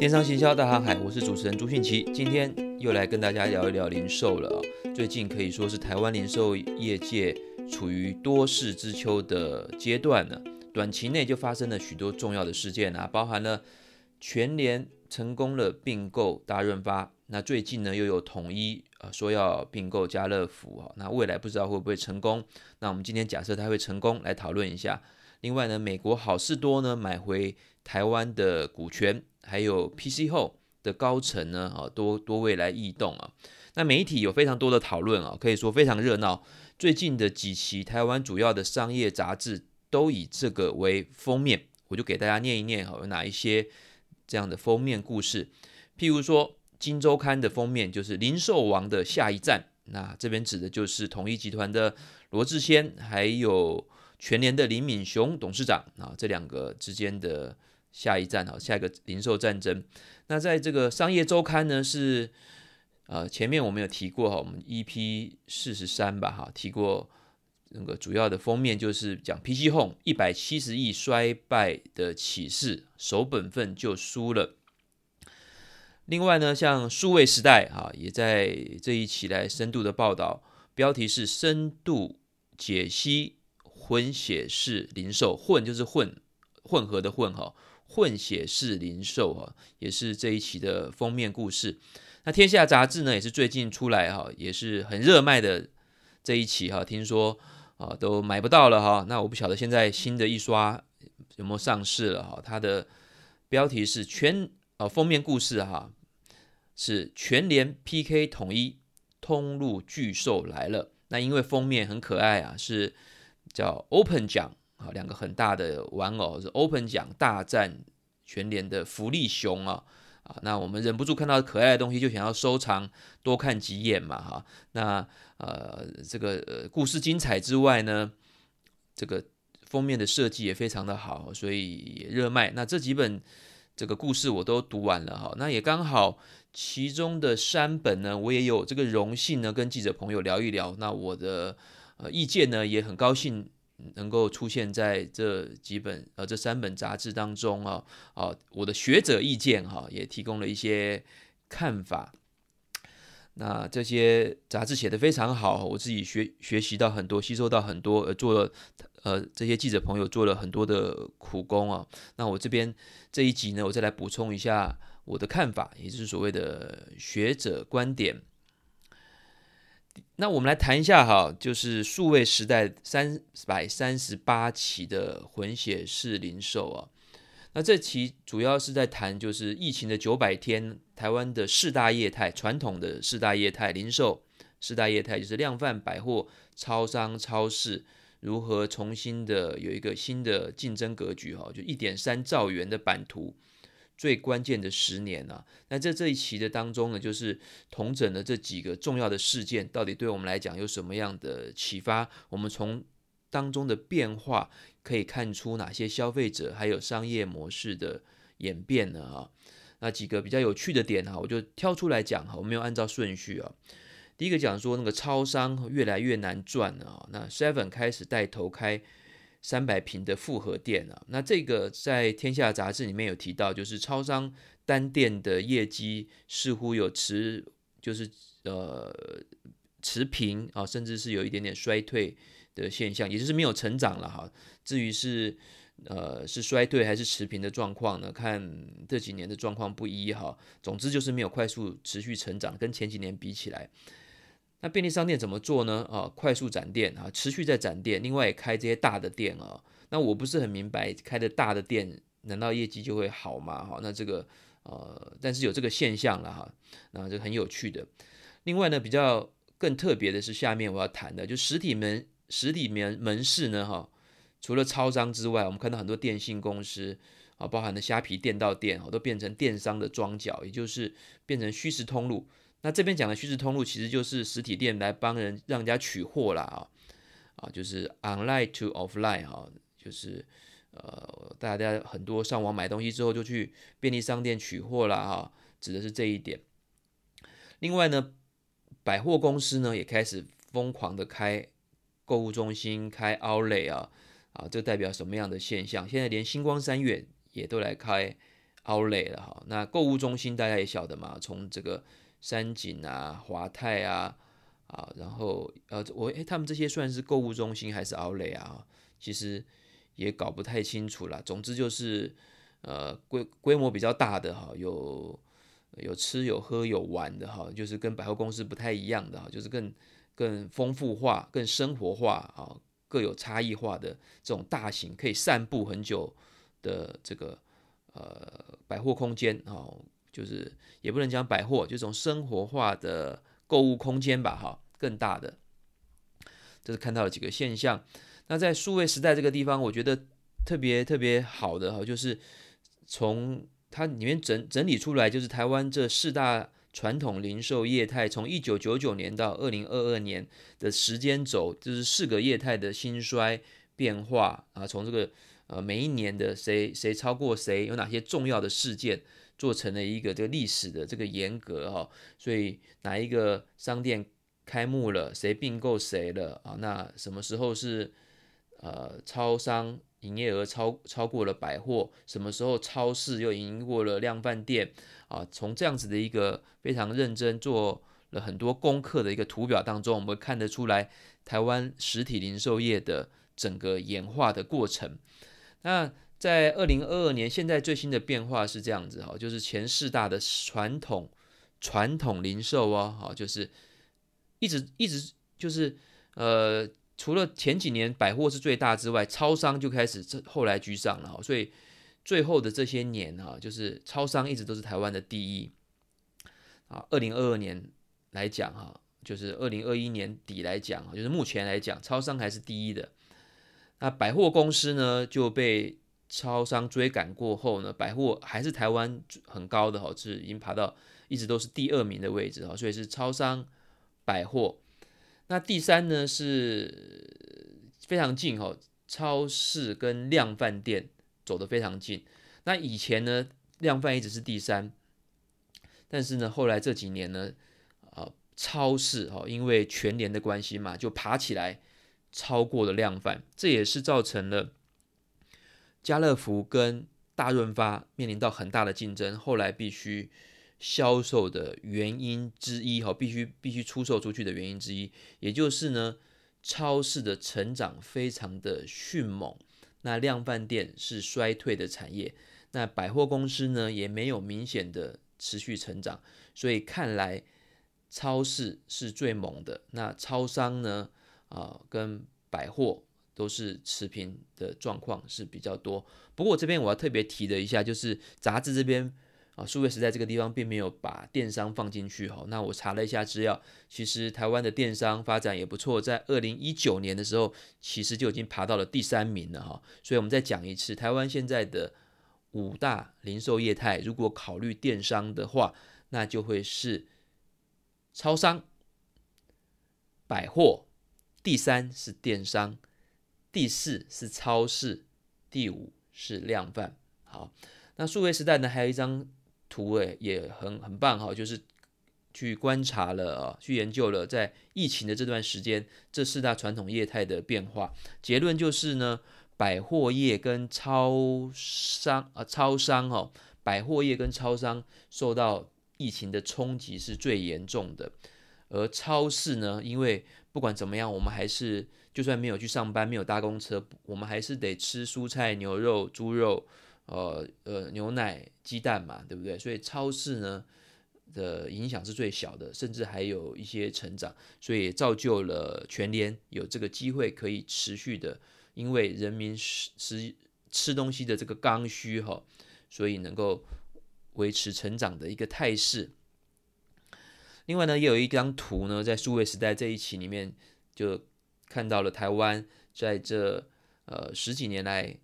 电商行销大航海，我是主持人朱迅奇，今天又来跟大家聊一聊零售了。最近可以说是台湾零售业界处于多事之秋的阶段呢，短期内就发生了许多重要的事件啊，包含了全联成功了并购大润发，那最近呢又有统一啊说要并购家乐福啊，那未来不知道会不会成功？那我们今天假设它会成功，来讨论一下。另外呢，美国好事多呢买回台湾的股权，还有 PC 后的高层呢啊多多位来异动啊。那媒体有非常多的讨论啊，可以说非常热闹。最近的几期台湾主要的商业杂志都以这个为封面，我就给大家念一念哈，有哪一些这样的封面故事。譬如说，《金周刊》的封面就是“零售王的下一站”，那这边指的就是统一集团的罗志谦，还有。全联的林敏雄董事长啊，这两个之间的下一站啊，下一个零售战争。那在这个商业周刊呢，是呃前面我们有提过哈，我们 EP 四十三吧哈，提过那个主要的封面就是讲 PC Home 一百七十亿衰败的启示，守本分就输了。另外呢，像数位时代啊，也在这一期来深度的报道，标题是深度解析。混血式零售，混就是混，混合的混哈，混血式零售哈，也是这一期的封面故事。那天下杂志呢，也是最近出来哈，也是很热卖的这一期哈，听说啊都买不到了哈。那我不晓得现在新的一刷有没有上市了哈。它的标题是全啊封面故事哈，是全联 PK 统一通路巨兽来了。那因为封面很可爱啊，是。叫 Open 奖啊，两个很大的玩偶是 Open 奖大战全联的福利熊啊啊，那我们忍不住看到可爱的东西就想要收藏多看几眼嘛哈。那呃这个故事精彩之外呢，这个封面的设计也非常的好，所以也热卖。那这几本这个故事我都读完了哈，那也刚好其中的三本呢，我也有这个荣幸呢跟记者朋友聊一聊。那我的。呃，意见呢也很高兴能够出现在这几本呃这三本杂志当中啊啊，我的学者意见哈也提供了一些看法。那这些杂志写得非常好，我自己学学习到很多，吸收到很多，呃，做了呃这些记者朋友做了很多的苦工啊。那我这边这一集呢，我再来补充一下我的看法，也就是所谓的学者观点。那我们来谈一下哈，就是数位时代三百三十八期的混血式零售啊。那这期主要是在谈，就是疫情的九百天，台湾的四大业态，传统的四大业态零售四大业态，就是量贩百货、超商、超市，如何重新的有一个新的竞争格局哈，就一点三兆元的版图。最关键的十年啊，那在这一期的当中呢，就是同整的这几个重要的事件，到底对我们来讲有什么样的启发？我们从当中的变化可以看出哪些消费者还有商业模式的演变呢？啊，那几个比较有趣的点哈，我就挑出来讲哈，我没有按照顺序啊。第一个讲说那个超商越来越难赚了啊，那 Seven 开始带头开。三百平的复合店啊，那这个在天下杂志里面有提到，就是超商单店的业绩似乎有持，就是呃持平啊，甚至是有一点点衰退的现象，也就是没有成长了哈。至于是呃是衰退还是持平的状况呢？看这几年的状况不一哈。总之就是没有快速持续成长，跟前几年比起来。那便利商店怎么做呢？啊，快速展店啊，持续在展店，另外也开这些大的店啊。那我不是很明白，开的大的店，难道业绩就会好吗？哈，那这个呃，但是有这个现象了哈，那这很有趣的。另外呢，比较更特别的是下面我要谈的，就实体门实体门门市呢，哈，除了超商之外，我们看到很多电信公司啊，包含的虾皮店到店，都变成电商的庄脚，也就是变成虚实通路。那这边讲的虚实通路，其实就是实体店来帮人让人家取货啦啊，啊，就是 online to offline 哈，就是呃，大家很多上网买东西之后就去便利商店取货啦哈，指的是这一点。另外呢，百货公司呢也开始疯狂的开购物中心、开 outlet 啊，啊，这代表什么样的现象？现在连星光三月也都来开 Outlet 了哈。那购物中心大家也晓得嘛，从这个山景啊、华泰啊啊，然后呃我诶他们这些算是购物中心还是 Outlet 啊？其实也搞不太清楚啦。总之就是呃规规模比较大的哈，有有吃有喝有玩的哈，就是跟百货公司不太一样的哈，就是更更丰富化、更生活化啊，各有差异化的这种大型可以散步很久的这个呃百货空间啊，就是也不能讲百货，就这种生活化的购物空间吧哈，更大的，这是看到了几个现象。那在数位时代这个地方，我觉得特别特别好的哈，就是从它里面整整理出来，就是台湾这四大传统零售业态，从一九九九年到二零二二年的时间轴，就是四个业态的兴衰变化啊，从这个呃每一年的谁谁超过谁，有哪些重要的事件，做成了一个这个历史的这个严格哈，所以哪一个商店开幕了，谁并购谁了啊？那什么时候是？呃，超商营业额超超过了百货，什么时候超市又赢过了量贩店啊？从这样子的一个非常认真做了很多功课的一个图表当中，我们看得出来台湾实体零售业的整个演化的过程。那在二零二二年，现在最新的变化是这样子哈，就是前四大的传统传统零售哦，哈，就是一直一直就是呃。除了前几年百货是最大之外，超商就开始这后来居上了哈，所以最后的这些年哈，就是超商一直都是台湾的第一啊。二零二二年来讲哈，就是二零二一年底来讲，就是目前来讲，超商还是第一的。那百货公司呢就被超商追赶过后呢，百货还是台湾很高的哈，是已经爬到一直都是第二名的位置哈，所以是超商百货。那第三呢是非常近哈，超市跟量贩店走得非常近。那以前呢，量贩一直是第三，但是呢，后来这几年呢，啊，超市哈，因为全联的关系嘛，就爬起来超过了量贩，这也是造成了家乐福跟大润发面临到很大的竞争，后来必须。销售的原因之一，哈，必须必须出售出去的原因之一，也就是呢，超市的成长非常的迅猛，那量贩店是衰退的产业，那百货公司呢也没有明显的持续成长，所以看来超市是最猛的，那超商呢，啊，跟百货都是持平的状况是比较多。不过这边我要特别提的一下，就是杂志这边。啊，数位时代这个地方并没有把电商放进去哈。那我查了一下资料，其实台湾的电商发展也不错，在二零一九年的时候，其实就已经爬到了第三名了哈。所以我们再讲一次，台湾现在的五大零售业态，如果考虑电商的话，那就会是超商、百货，第三是电商，第四是超市，第五是量贩。好，那数位时代呢，还有一张。图诶也很很棒哈，就是去观察了啊，去研究了在疫情的这段时间，这四大传统业态的变化。结论就是呢，百货业跟超商啊，超商哦，百货业跟超商受到疫情的冲击是最严重的。而超市呢，因为不管怎么样，我们还是就算没有去上班，没有搭公车，我们还是得吃蔬菜、牛肉、猪肉。呃呃，牛奶、鸡蛋嘛，对不对？所以超市呢的影响是最小的，甚至还有一些成长，所以造就了全联有这个机会可以持续的，因为人民吃吃吃东西的这个刚需哈，所以能够维持成长的一个态势。另外呢，也有一张图呢，在数位时代这一期里面就看到了台湾在这呃十几年来。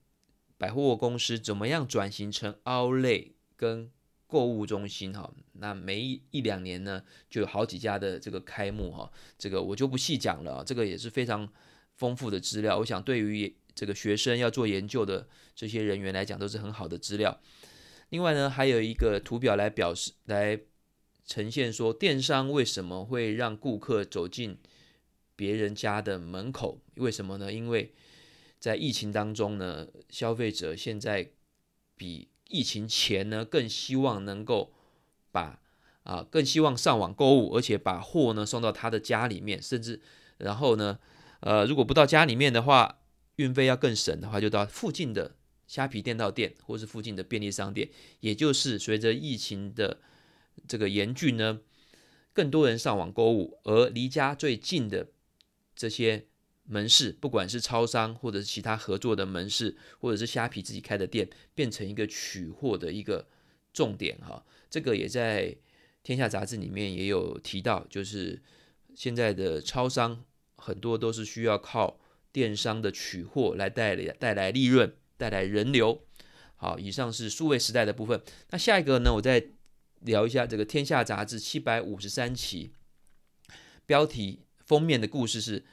百货公司怎么样转型成 Outlet 跟购物中心哈？那每一一两年呢，就有好几家的这个开幕哈。这个我就不细讲了，这个也是非常丰富的资料。我想对于这个学生要做研究的这些人员来讲，都是很好的资料。另外呢，还有一个图表来表示，来呈现说电商为什么会让顾客走进别人家的门口？为什么呢？因为在疫情当中呢，消费者现在比疫情前呢，更希望能够把啊，更希望上网购物，而且把货呢送到他的家里面，甚至然后呢，呃，如果不到家里面的话，运费要更省的话，就到附近的虾皮店到店，或是附近的便利商店。也就是随着疫情的这个严峻呢，更多人上网购物，而离家最近的这些。门市，不管是超商或者是其他合作的门市，或者是虾皮自己开的店，变成一个取货的一个重点哈。这个也在《天下杂志》里面也有提到，就是现在的超商很多都是需要靠电商的取货来带来带来利润，带来人流。好，以上是数位时代的部分。那下一个呢，我再聊一下这个《天下杂志》七百五十三期标题封面的故事是。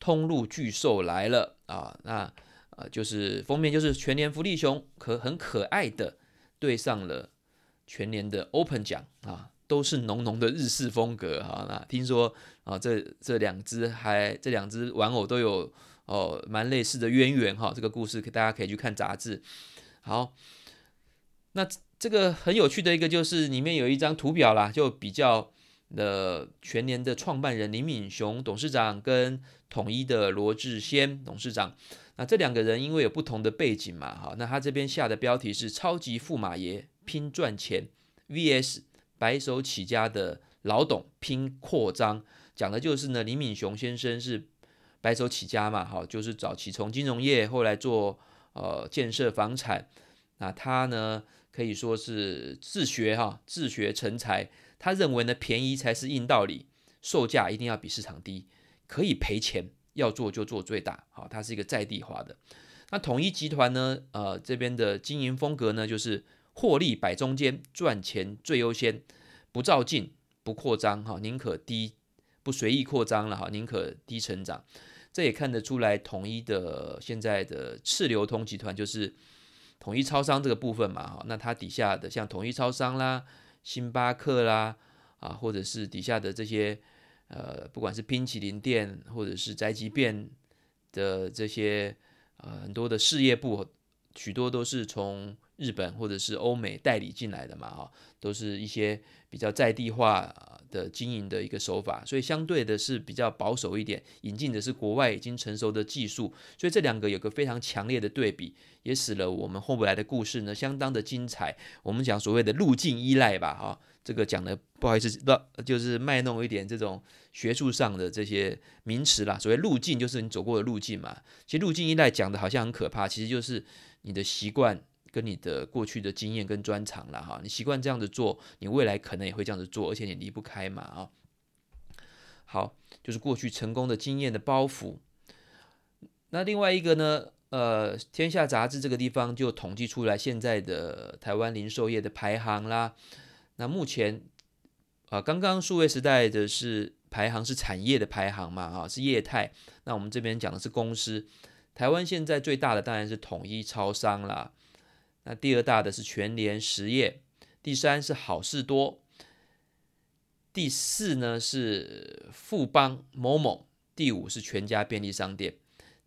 通路巨兽来了啊！那呃，就是封面就是全年福利熊可很可爱的对上了全年的 Open 奖啊，都是浓浓的日式风格哈。那听说啊，这这两只还这两只玩偶都有哦蛮类似的渊源哈。这个故事大家可以去看杂志。好，那这个很有趣的一个就是里面有一张图表啦，就比较。的全联的创办人林敏雄董事长跟统一的罗志先董事长，那这两个人因为有不同的背景嘛，哈，那他这边下的标题是“超级驸马爷拼赚钱 VS 白手起家的老董拼扩张”，讲的就是呢，林敏雄先生是白手起家嘛，哈，就是早期从金融业，后来做呃建设房产，那他呢可以说是自学哈，自学成才。他认为呢，便宜才是硬道理，售价一定要比市场低，可以赔钱，要做就做最大。好，它是一个在地化的。那统一集团呢，呃，这边的经营风格呢，就是获利摆中间，赚钱最优先，不躁进，不扩张，哈，宁可低，不随意扩张了，哈，宁可低成长。这也看得出来，统一的现在的次流通集团就是统一超商这个部分嘛，哈，那它底下的像统一超商啦。星巴克啦，啊，或者是底下的这些，呃，不管是冰淇淋店，或者是宅急便的这些，呃，很多的事业部，许多都是从日本或者是欧美代理进来的嘛，哈，都是一些比较在地化的经营的一个手法，所以相对的是比较保守一点，引进的是国外已经成熟的技术，所以这两个有个非常强烈的对比。也使了我们后来的故事呢，相当的精彩。我们讲所谓的路径依赖吧，哈，这个讲的不好意思，不就是卖弄一点这种学术上的这些名词啦。所谓路径就是你走过的路径嘛。其实路径依赖讲的好像很可怕，其实就是你的习惯跟你的过去的经验跟专长了哈。你习惯这样子做，你未来可能也会这样子做，而且你离不开嘛啊。好，就是过去成功的经验的包袱。那另外一个呢？呃，天下杂志这个地方就统计出来现在的台湾零售业的排行啦。那目前啊，刚刚数位时代的是排行是产业的排行嘛，哈，是业态。那我们这边讲的是公司。台湾现在最大的当然是统一超商啦。那第二大的是全联实业，第三是好事多，第四呢是富邦某某，第五是全家便利商店。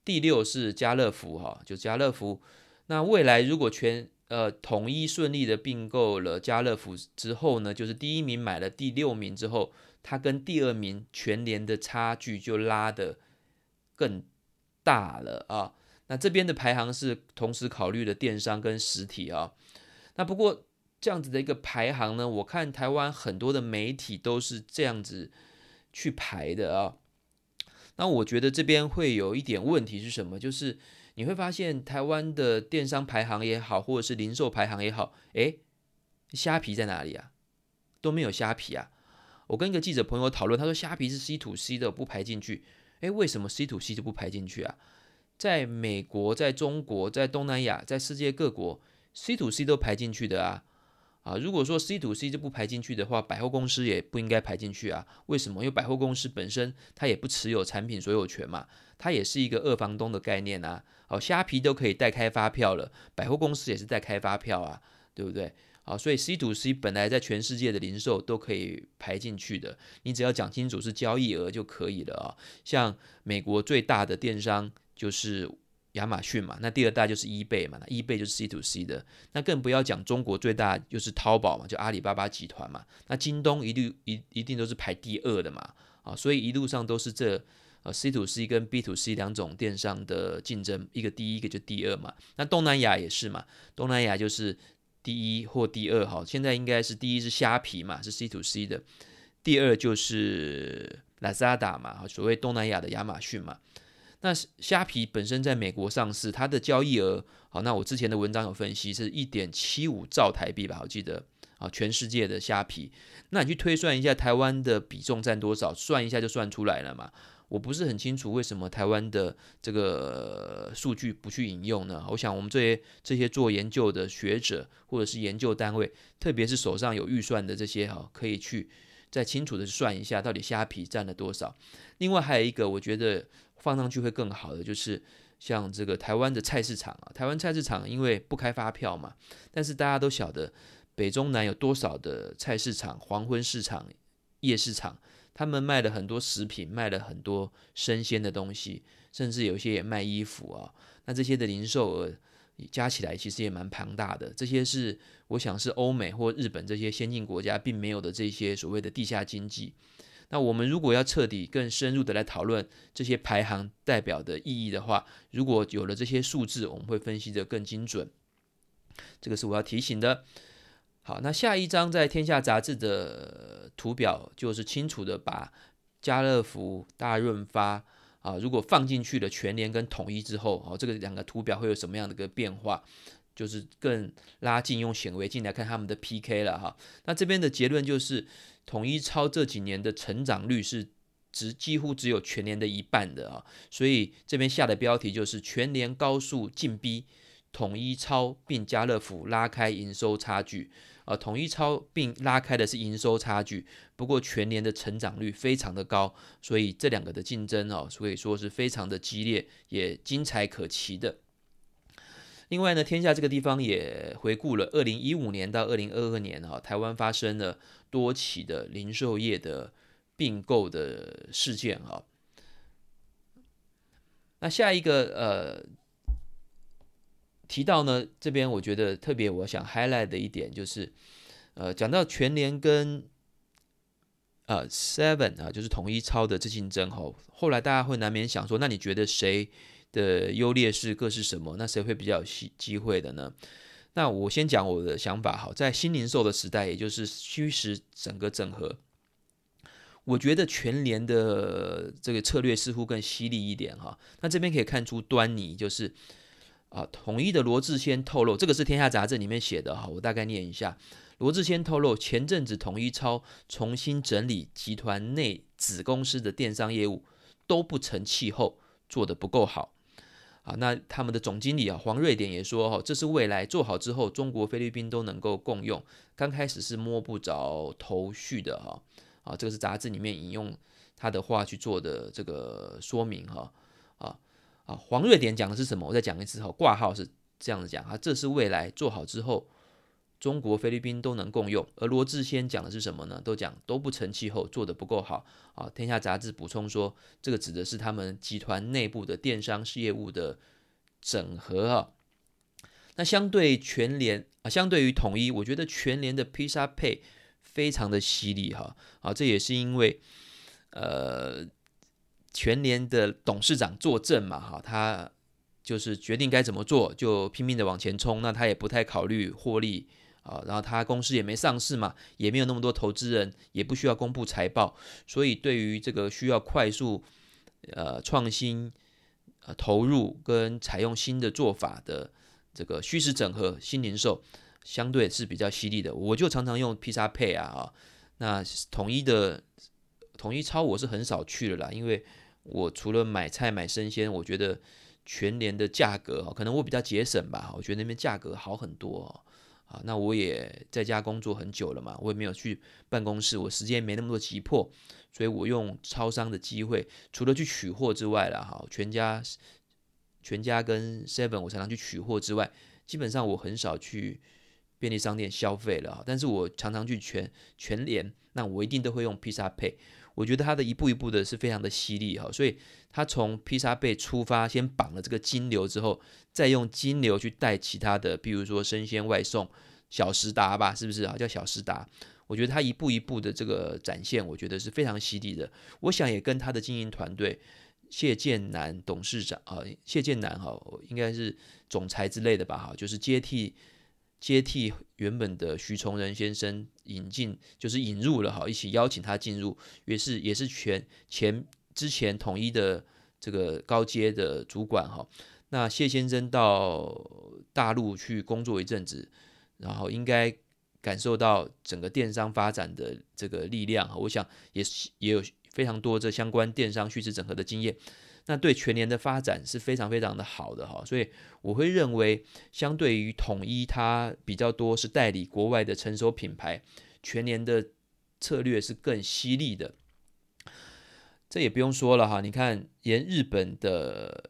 第六是家乐福，哈，就家乐福。那未来如果全呃统一顺利的并购了家乐福之后呢，就是第一名买了第六名之后，它跟第二名全联的差距就拉得更大了啊。那这边的排行是同时考虑的电商跟实体啊。那不过这样子的一个排行呢，我看台湾很多的媒体都是这样子去排的啊。那我觉得这边会有一点问题是什么？就是你会发现台湾的电商排行也好，或者是零售排行也好，诶，虾皮在哪里啊？都没有虾皮啊！我跟一个记者朋友讨论，他说虾皮是 C to C 的，不排进去。诶，为什么 C to C 就不排进去啊？在美国、在中国、在东南亚、在世界各国，C to C 都排进去的啊。啊，如果说 C to C 就不排进去的话，百货公司也不应该排进去啊。为什么？因为百货公司本身它也不持有产品所有权嘛，它也是一个二房东的概念啊。好，虾皮都可以代开发票了，百货公司也是代开发票啊，对不对？好，所以 C to C 本来在全世界的零售都可以排进去的，你只要讲清楚是交易额就可以了啊。像美国最大的电商就是亚马逊嘛，那第二大就是 eBay 嘛，那 eBay 就是 C to C 的，那更不要讲中国最大就是淘宝嘛，就阿里巴巴集团嘛，那京东一律一一定都是排第二的嘛，啊，所以一路上都是这呃 C to C 跟 B to C 两种电商的竞争，一个第一，一个就第二嘛，那东南亚也是嘛，东南亚就是第一或第二，哈，现在应该是第一是虾皮嘛，是 C to C 的，第二就是 Lazada 嘛，所谓东南亚的亚马逊嘛。那虾皮本身在美国上市，它的交易额好，那我之前的文章有分析是一点七五兆台币吧，我记得啊，全世界的虾皮，那你去推算一下台湾的比重占多少，算一下就算出来了嘛。我不是很清楚为什么台湾的这个数据不去引用呢？我想我们这些这些做研究的学者或者是研究单位，特别是手上有预算的这些哈，可以去再清楚的算一下到底虾皮占了多少。另外还有一个，我觉得。放上去会更好的，就是像这个台湾的菜市场啊，台湾菜市场因为不开发票嘛，但是大家都晓得北中南有多少的菜市场、黄昏市场、夜市场，他们卖了很多食品，卖了很多生鲜的东西，甚至有些也卖衣服啊。那这些的零售额加起来其实也蛮庞大的，这些是我想是欧美或日本这些先进国家并没有的这些所谓的地下经济。那我们如果要彻底、更深入的来讨论这些排行代表的意义的话，如果有了这些数字，我们会分析得更精准。这个是我要提醒的。好，那下一张在《天下》杂志的图表就是清楚的把家乐福、大润发啊，如果放进去了全联跟统一之后，哦，这个两个图表会有什么样的一个变化？就是更拉近用显微镜来看他们的 PK 了哈。那这边的结论就是。统一超这几年的成长率是只几乎只有全年的一半的啊，所以这边下的标题就是全年高速进逼统一超并家乐福拉开营收差距啊，统一超并拉开的是营收差距，不过全年的成长率非常的高，所以这两个的竞争哦，所以说是非常的激烈，也精彩可期的。另外呢，天下这个地方也回顾了二零一五年到二零二二年啊，台湾发生了多起的零售业的并购的事件啊。那下一个呃提到呢，这边我觉得特别我想 highlight 的一点就是，呃，讲到全联跟呃 Seven 啊，就是统一超的这竞争后，后来大家会难免想说，那你觉得谁？的优劣势各是什么？那谁会比较有机机会的呢？那我先讲我的想法。好，在新零售的时代，也就是虚实整个整合，我觉得全联的这个策略似乎更犀利一点哈。那这边可以看出端倪，就是啊，统一的罗志谦透露，这个是天下杂志里面写的哈，我大概念一下。罗志谦透露，前阵子统一超重新整理集团内子公司的电商业务，都不成气候，做得不够好。啊，那他们的总经理啊，黄瑞典也说，哈，这是未来做好之后，中国、菲律宾都能够共用。刚开始是摸不着头绪的，哈，啊，这个是杂志里面引用他的话去做的这个说明，哈，啊啊，黄瑞典讲的是什么？我再讲一次，哈，挂号是这样子讲，啊，这是未来做好之后。中国、菲律宾都能共用，而罗志先讲的是什么呢？都讲都不成气候，做得不够好啊。天下杂志补充说，这个指的是他们集团内部的电商事业务的整合啊。那相对全联啊，相对于统一，我觉得全联的 PizzaPay 非常的犀利哈啊。这也是因为呃，全联的董事长坐镇嘛哈，他就是决定该怎么做，就拼命的往前冲，那他也不太考虑获利。啊，然后他公司也没上市嘛，也没有那么多投资人，也不需要公布财报，所以对于这个需要快速呃创新呃投入跟采用新的做法的这个虚实整合新零售，相对是比较犀利的。我就常常用 PizzaPay 啊啊，那统一的统一超我是很少去了啦，因为我除了买菜买生鲜，我觉得全联的价格可能我比较节省吧，我觉得那边价格好很多。啊，那我也在家工作很久了嘛，我也没有去办公室，我时间没那么多急迫，所以我用超商的机会，除了去取货之外啦，哈，全家、全家跟 Seven 我常常去取货之外，基本上我很少去便利商店消费了，但是我常常去全全联，那我一定都会用 PizzaPay。我觉得他的一步一步的是非常的犀利哈，所以他从披萨贝出发，先绑了这个金流之后，再用金流去带其他的，比如说生鲜外送、小时达吧，是不是啊？叫小时达。我觉得他一步一步的这个展现，我觉得是非常犀利的。我想也跟他的经营团队谢建南董事长啊，谢建南哈，应该是总裁之类的吧哈，就是接替接替原本的徐崇仁先生引进，就是引入了哈，一起邀请他进入，也是也是全前之前统一的这个高阶的主管哈。那谢先生到大陆去工作一阵子，然后应该。感受到整个电商发展的这个力量，我想也是也有非常多这相关电商虚实整合的经验，那对全年的发展是非常非常的好的哈，所以我会认为，相对于统一，它比较多是代理国外的成熟品牌，全年的策略是更犀利的。这也不用说了哈，你看连日本的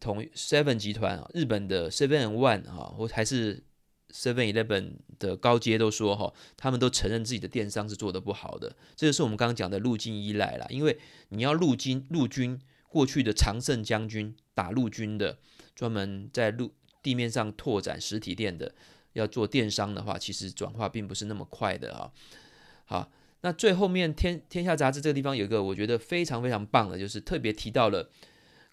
统 Seven 集团啊，日本的 Seven One 哈，或还是。Seven Eleven 的高阶都说哈，他们都承认自己的电商是做的不好的，这就是我们刚刚讲的路径依赖啦。因为你要陆军，陆军过去的常胜将军打陆军的，专门在陆地面上拓展实体店的，要做电商的话，其实转化并不是那么快的哈。好，那最后面天天下杂志这个地方有一个我觉得非常非常棒的，就是特别提到了。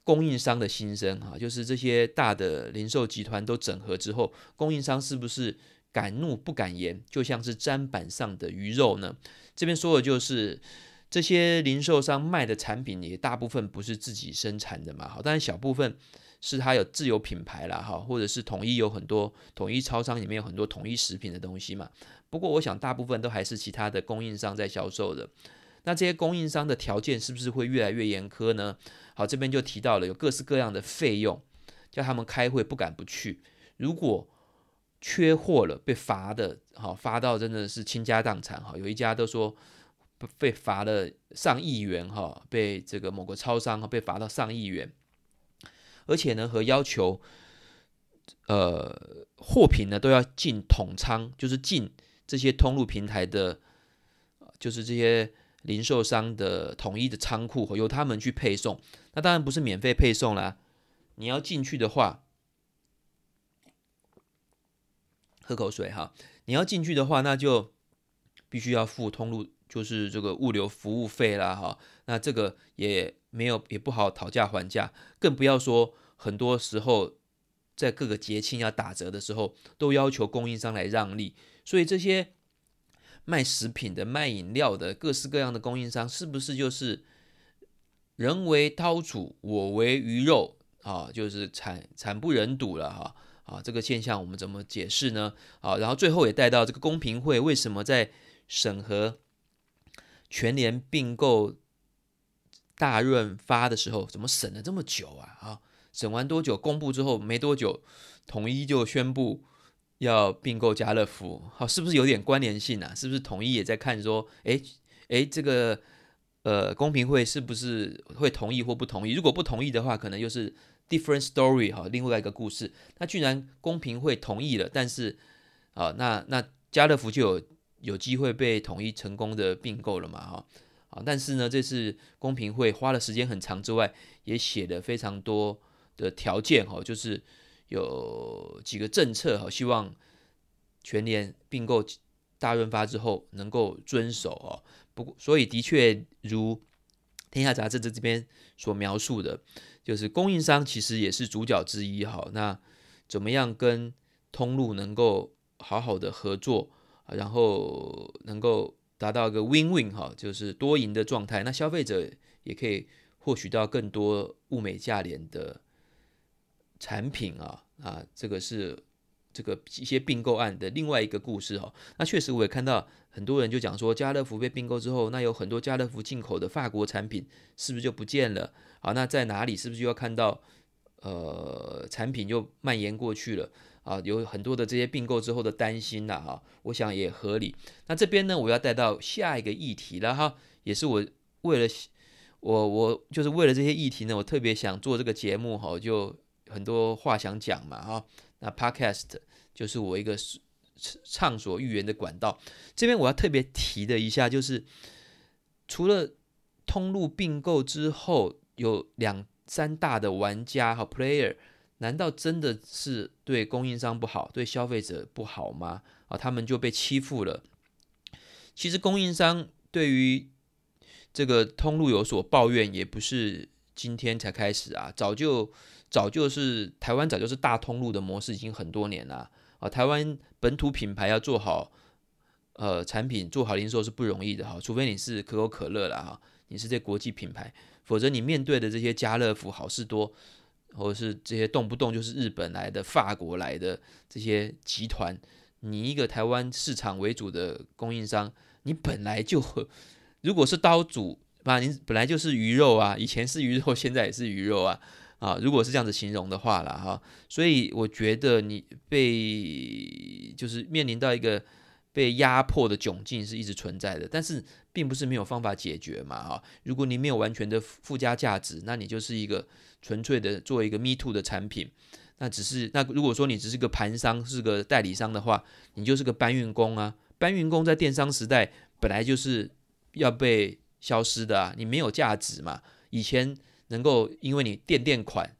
供应商的心声哈，就是这些大的零售集团都整合之后，供应商是不是敢怒不敢言，就像是砧板上的鱼肉呢？这边说的就是这些零售商卖的产品也大部分不是自己生产的嘛，好，当然小部分是他有自有品牌啦，哈，或者是统一有很多统一超商里面有很多统一食品的东西嘛。不过我想大部分都还是其他的供应商在销售的。那这些供应商的条件是不是会越来越严苛呢？好，这边就提到了有各式各样的费用，叫他们开会不敢不去。如果缺货了，被罚的，好罚到真的是倾家荡产。哈，有一家都说被罚了上亿元，哈，被这个某个超商被罚到上亿元，而且呢，和要求，呃，货品呢都要进统仓，就是进这些通路平台的，就是这些。零售商的统一的仓库，由他们去配送，那当然不是免费配送啦。你要进去的话，喝口水哈。你要进去的话，那就必须要付通路，就是这个物流服务费啦哈。那这个也没有，也不好讨价还价，更不要说很多时候在各个节庆要打折的时候，都要求供应商来让利，所以这些。卖食品的、卖饮料的，各式各样的供应商，是不是就是人为刀俎，我为鱼肉啊？就是惨惨不忍睹了哈！啊，这个现象我们怎么解释呢？啊，然后最后也带到这个公平会为什么在审核全年并购大润发的时候，怎么审了这么久啊？啊，审完多久？公布之后没多久，统一就宣布。要并购家乐福，好，是不是有点关联性啊？是不是统一也在看说，哎哎，这个呃公平会是不是会同意或不同意？如果不同意的话，可能又是 different story 哈，另外一个故事。那居然公平会同意了，但是啊，那那家乐福就有有机会被统一成功的并购了嘛？哈，啊，但是呢，这次公平会花了时间很长之外，也写了非常多的条件哈，就是。有几个政策哈，希望全联并购大润发之后能够遵守哦。不过，所以的确如天下杂志这这边所描述的，就是供应商其实也是主角之一哈。那怎么样跟通路能够好好的合作，然后能够达到一个 win-win 哈，就是多赢的状态。那消费者也可以获取到更多物美价廉的产品啊。啊，这个是这个一些并购案的另外一个故事哈。那确实我也看到很多人就讲说，家乐福被并购之后，那有很多家乐福进口的法国产品是不是就不见了？啊，那在哪里是不是就要看到呃产品又蔓延过去了？啊，有很多的这些并购之后的担心呐，哈，我想也合理。那这边呢，我要带到下一个议题了哈，也是我为了我我就是为了这些议题呢，我特别想做这个节目哈，就。很多话想讲嘛，哈，那 Podcast 就是我一个畅所欲言的管道。这边我要特别提的一下，就是除了通路并购之后有两三大的玩家和 player，难道真的是对供应商不好，对消费者不好吗？啊，他们就被欺负了。其实供应商对于这个通路有所抱怨，也不是今天才开始啊，早就早就是台湾早就是大通路的模式，已经很多年了啊。台湾本土品牌要做好，呃，产品做好零售是不容易的哈，除非你是可口可乐了哈，你是这国际品牌，否则你面对的这些家乐福、好事多，或者是这些动不动就是日本来的、法国来的这些集团。你一个台湾市场为主的供应商，你本来就 如果是刀俎，啊，你本来就是鱼肉啊，以前是鱼肉，现在也是鱼肉啊，啊，如果是这样子形容的话了哈，所以我觉得你被就是面临到一个被压迫的窘境是一直存在的，但是并不是没有方法解决嘛哈，如果你没有完全的附加价值，那你就是一个纯粹的做一个 me too 的产品。那只是那如果说你只是个盘商，是个代理商的话，你就是个搬运工啊。搬运工在电商时代本来就是要被消失的啊，你没有价值嘛。以前能够因为你垫垫款，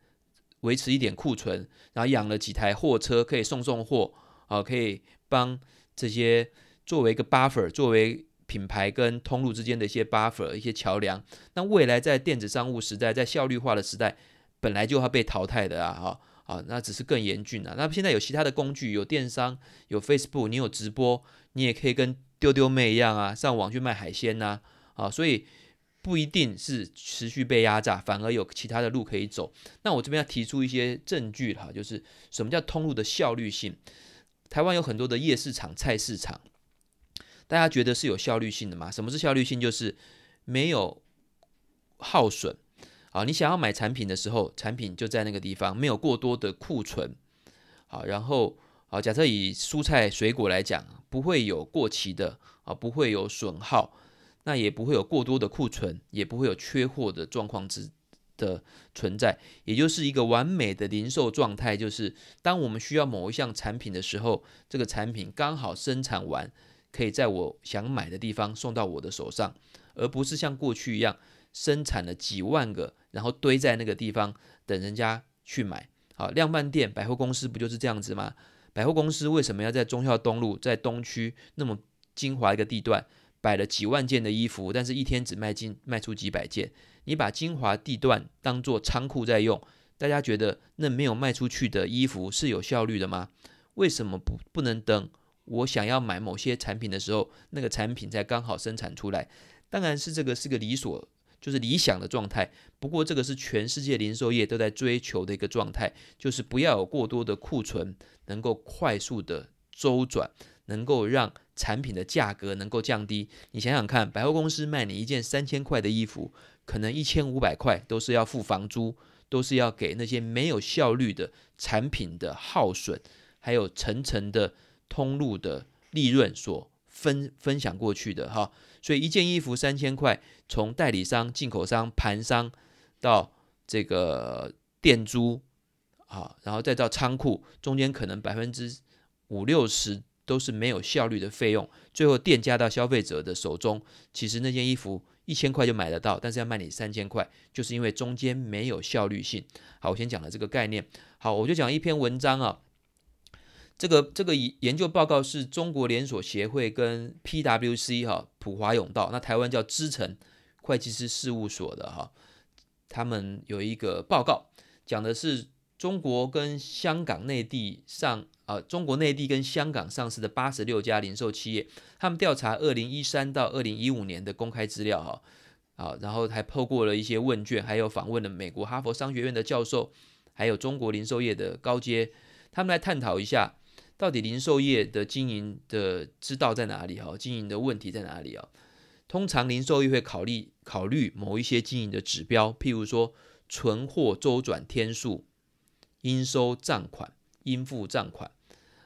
维持一点库存，然后养了几台货车可以送送货啊，可以帮这些作为一个 buffer，作为品牌跟通路之间的一些 buffer，一些桥梁。那未来在电子商务时代，在效率化的时代，本来就要被淘汰的啊，哈。啊，那只是更严峻了。那现在有其他的工具，有电商，有 Facebook，你有直播，你也可以跟丢丢妹一样啊，上网去卖海鲜呐。啊，所以不一定是持续被压榨，反而有其他的路可以走。那我这边要提出一些证据哈，就是什么叫通路的效率性？台湾有很多的夜市场、菜市场，大家觉得是有效率性的吗？什么是效率性？就是没有耗损。啊，你想要买产品的时候，产品就在那个地方，没有过多的库存。好，然后啊，假设以蔬菜水果来讲，不会有过期的啊，不会有损耗，那也不会有过多的库存，也不会有缺货的状况之的存在，也就是一个完美的零售状态。就是当我们需要某一项产品的时候，这个产品刚好生产完，可以在我想买的地方送到我的手上，而不是像过去一样。生产了几万个，然后堆在那个地方等人家去买。好，量贩店、百货公司不就是这样子吗？百货公司为什么要在忠孝东路、在东区那么精华一个地段摆了几万件的衣服，但是一天只卖进卖出几百件？你把精华地段当做仓库在用，大家觉得那没有卖出去的衣服是有效率的吗？为什么不不能等我想要买某些产品的时候，那个产品才刚好生产出来？当然是这个是个理所。就是理想的状态，不过这个是全世界零售业都在追求的一个状态，就是不要有过多的库存，能够快速的周转，能够让产品的价格能够降低。你想想看，百货公司卖你一件三千块的衣服，可能一千五百块都是要付房租，都是要给那些没有效率的产品的耗损，还有层层的通路的利润所分分享过去的哈。所以一件衣服三千块，从代理商、进口商、盘商到这个店租，啊，然后再到仓库，中间可能百分之五六十都是没有效率的费用，最后店家到消费者的手中，其实那件衣服一千块就买得到，但是要卖你三千块，就是因为中间没有效率性。好，我先讲了这个概念。好，我就讲一篇文章啊。这个这个研究报告是中国连锁协会跟 PwC 哈普华永道，那台湾叫资诚会计师事务所的哈，他们有一个报告，讲的是中国跟香港内地上啊，中国内地跟香港上市的八十六家零售企业，他们调查二零一三到二零一五年的公开资料哈，啊，然后还透过了一些问卷，还有访问了美国哈佛商学院的教授，还有中国零售业的高阶，他们来探讨一下。到底零售业的经营的之道在哪里？哈，经营的问题在哪里啊？通常零售业会考虑考虑某一些经营的指标，譬如说存货周转天数、应收账款、应付账款，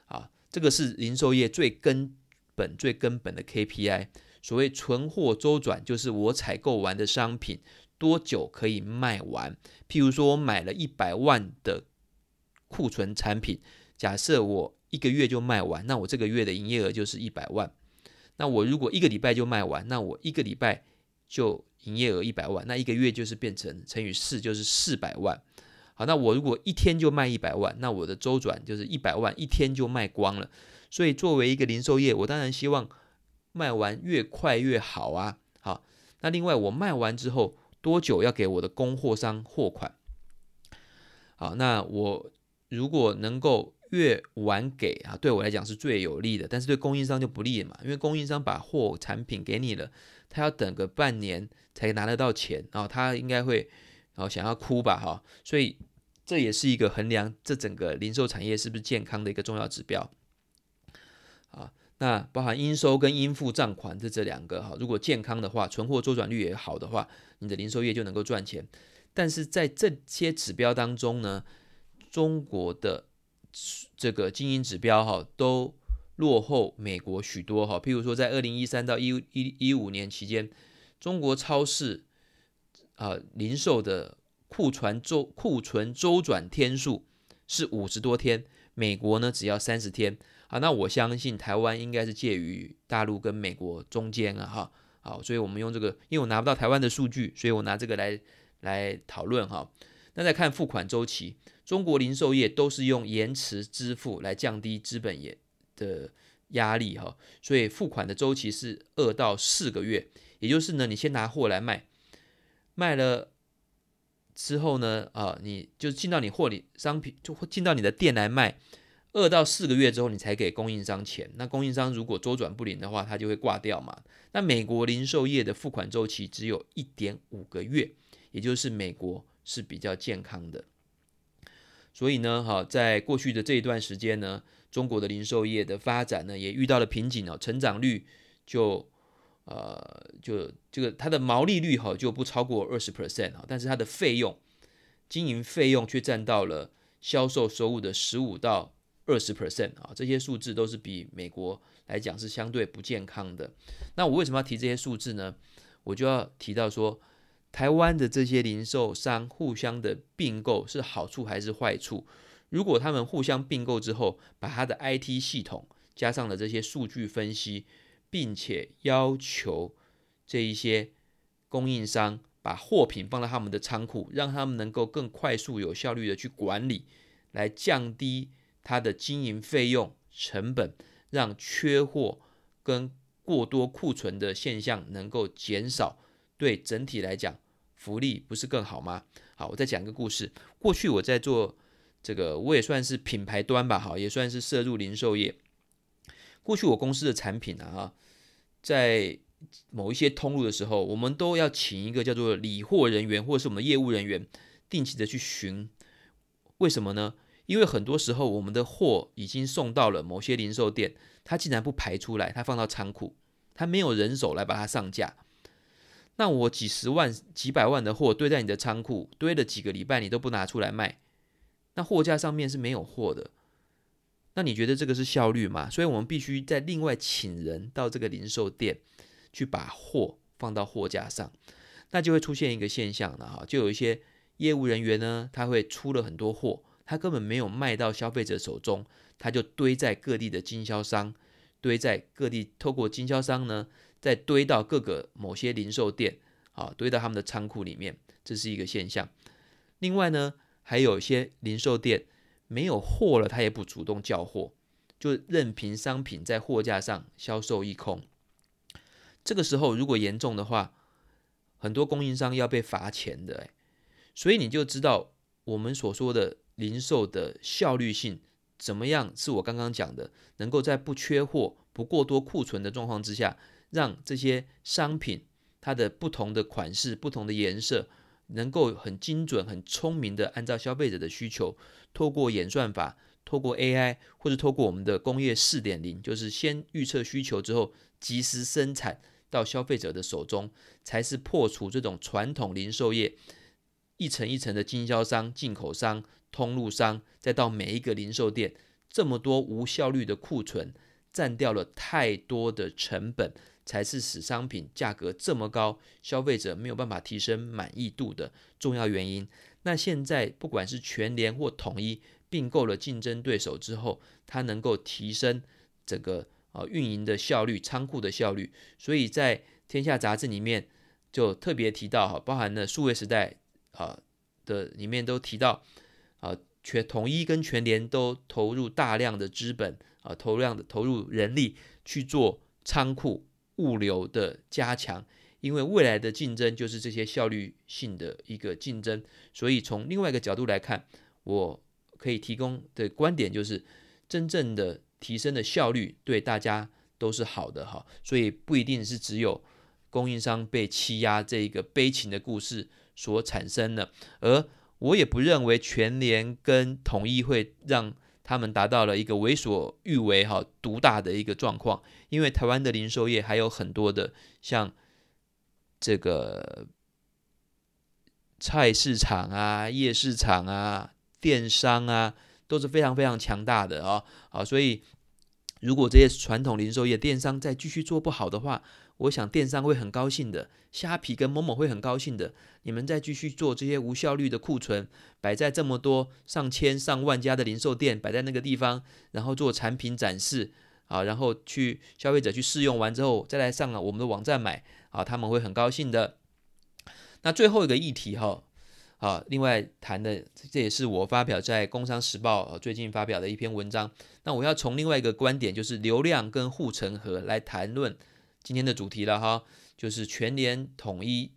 啊，这个是零售业最根本、最根本的 KPI。所谓存货周转，就是我采购完的商品多久可以卖完。譬如说，我买了一百万的库存产品，假设我一个月就卖完，那我这个月的营业额就是一百万。那我如果一个礼拜就卖完，那我一个礼拜就营业额一百万，那一个月就是变成乘以四就是四百万。好，那我如果一天就卖一百万，那我的周转就是一百万，一天就卖光了。所以作为一个零售业，我当然希望卖完越快越好啊。好，那另外我卖完之后多久要给我的供货商货款？好，那我如果能够越晚给啊，对我来讲是最有利的，但是对供应商就不利了嘛，因为供应商把货产品给你了，他要等个半年才拿得到钱，然后他应该会。然后想要哭吧，哈，所以这也是一个衡量这整个零售产业是不是健康的一个重要指标。啊，那包含应收跟应付账款这这两个哈，如果健康的话，存货周转率也好的话，你的零售业就能够赚钱。但是在这些指标当中呢，中国的这个经营指标哈都落后美国许多哈。譬如说，在二零一三到一一一五年期间，中国超市。啊，零售的库存周库存周转天数是五十多天，美国呢只要三十天。啊，那我相信台湾应该是介于大陆跟美国中间啊，哈，好，所以我们用这个，因为我拿不到台湾的数据，所以我拿这个来来讨论哈。那再看付款周期，中国零售业都是用延迟支付来降低资本业的压力哈，所以付款的周期是二到四个月，也就是呢，你先拿货来卖。卖了之后呢，啊，你就进到你货里商品，就会进到你的店来卖。二到四个月之后，你才给供应商钱。那供应商如果周转不灵的话，他就会挂掉嘛。那美国零售业的付款周期只有一点五个月，也就是美国是比较健康的。所以呢，哈，在过去的这一段时间呢，中国的零售业的发展呢，也遇到了瓶颈哦，成长率就。呃，就这个它的毛利率哈就不超过二十 percent 哈，但是它的费用，经营费用却占到了销售收入的十五到二十 percent 啊，这些数字都是比美国来讲是相对不健康的。那我为什么要提这些数字呢？我就要提到说，台湾的这些零售商互相的并购是好处还是坏处？如果他们互相并购之后，把他的 IT 系统加上了这些数据分析。并且要求这一些供应商把货品放到他们的仓库，让他们能够更快速、有效率的去管理，来降低他的经营费用成本，让缺货跟过多库存的现象能够减少。对整体来讲，福利不是更好吗？好，我再讲一个故事。过去我在做这个，我也算是品牌端吧，哈，也算是涉入零售业。过去我公司的产品啊，在某一些通路的时候，我们都要请一个叫做理货人员，或者是我们的业务人员，定期的去巡。为什么呢？因为很多时候我们的货已经送到了某些零售店，他竟然不排出来，他放到仓库，他没有人手来把它上架。那我几十万、几百万的货堆在你的仓库，堆了几个礼拜，你都不拿出来卖，那货架上面是没有货的。那你觉得这个是效率吗？所以我们必须再另外请人到这个零售店去把货放到货架上，那就会出现一个现象了哈，就有一些业务人员呢，他会出了很多货，他根本没有卖到消费者手中，他就堆在各地的经销商，堆在各地，透过经销商呢，再堆到各个某些零售店，啊，堆到他们的仓库里面，这是一个现象。另外呢，还有一些零售店。没有货了，他也不主动叫货，就任凭商品在货架上销售一空。这个时候，如果严重的话，很多供应商要被罚钱的。所以你就知道我们所说的零售的效率性怎么样？是我刚刚讲的，能够在不缺货、不过多库存的状况之下，让这些商品它的不同的款式、不同的颜色。能够很精准、很聪明的按照消费者的需求，透过演算法、透过 AI 或者透过我们的工业四点零，就是先预测需求之后及时生产到消费者的手中，才是破除这种传统零售业一层一层的经销商、进口商、通路商，再到每一个零售店这么多无效率的库存，占掉了太多的成本。才是使商品价格这么高，消费者没有办法提升满意度的重要原因。那现在不管是全联或统一并购了竞争对手之后，它能够提升整个呃运营的效率、仓库的效率。所以在天下杂志里面，就特别提到哈，包含了数位时代啊的里面都提到啊，全统一跟全联都投入大量的资本啊，投量的投入人力去做仓库物流的加强，因为未来的竞争就是这些效率性的一个竞争，所以从另外一个角度来看，我可以提供的观点就是，真正的提升的效率对大家都是好的哈，所以不一定是只有供应商被欺压这一个悲情的故事所产生的，而我也不认为全联跟统一会让他们达到了一个为所欲为哈独大的一个状况，因为台湾的零售业还有很多的像这个菜市场啊、夜市场啊、电商啊都是非常非常强大的啊啊，所以。如果这些传统零售业电商再继续做不好的话，我想电商会很高兴的，虾皮跟某某会很高兴的。你们再继续做这些无效率的库存，摆在这么多上千上万家的零售店，摆在那个地方，然后做产品展示啊，然后去消费者去试用完之后，再来上了我们的网站买啊，他们会很高兴的。那最后一个议题哈。啊，另外谈的这也是我发表在《工商时报》最近发表的一篇文章。那我要从另外一个观点，就是流量跟护城河来谈论今天的主题了哈，就是全联、统一、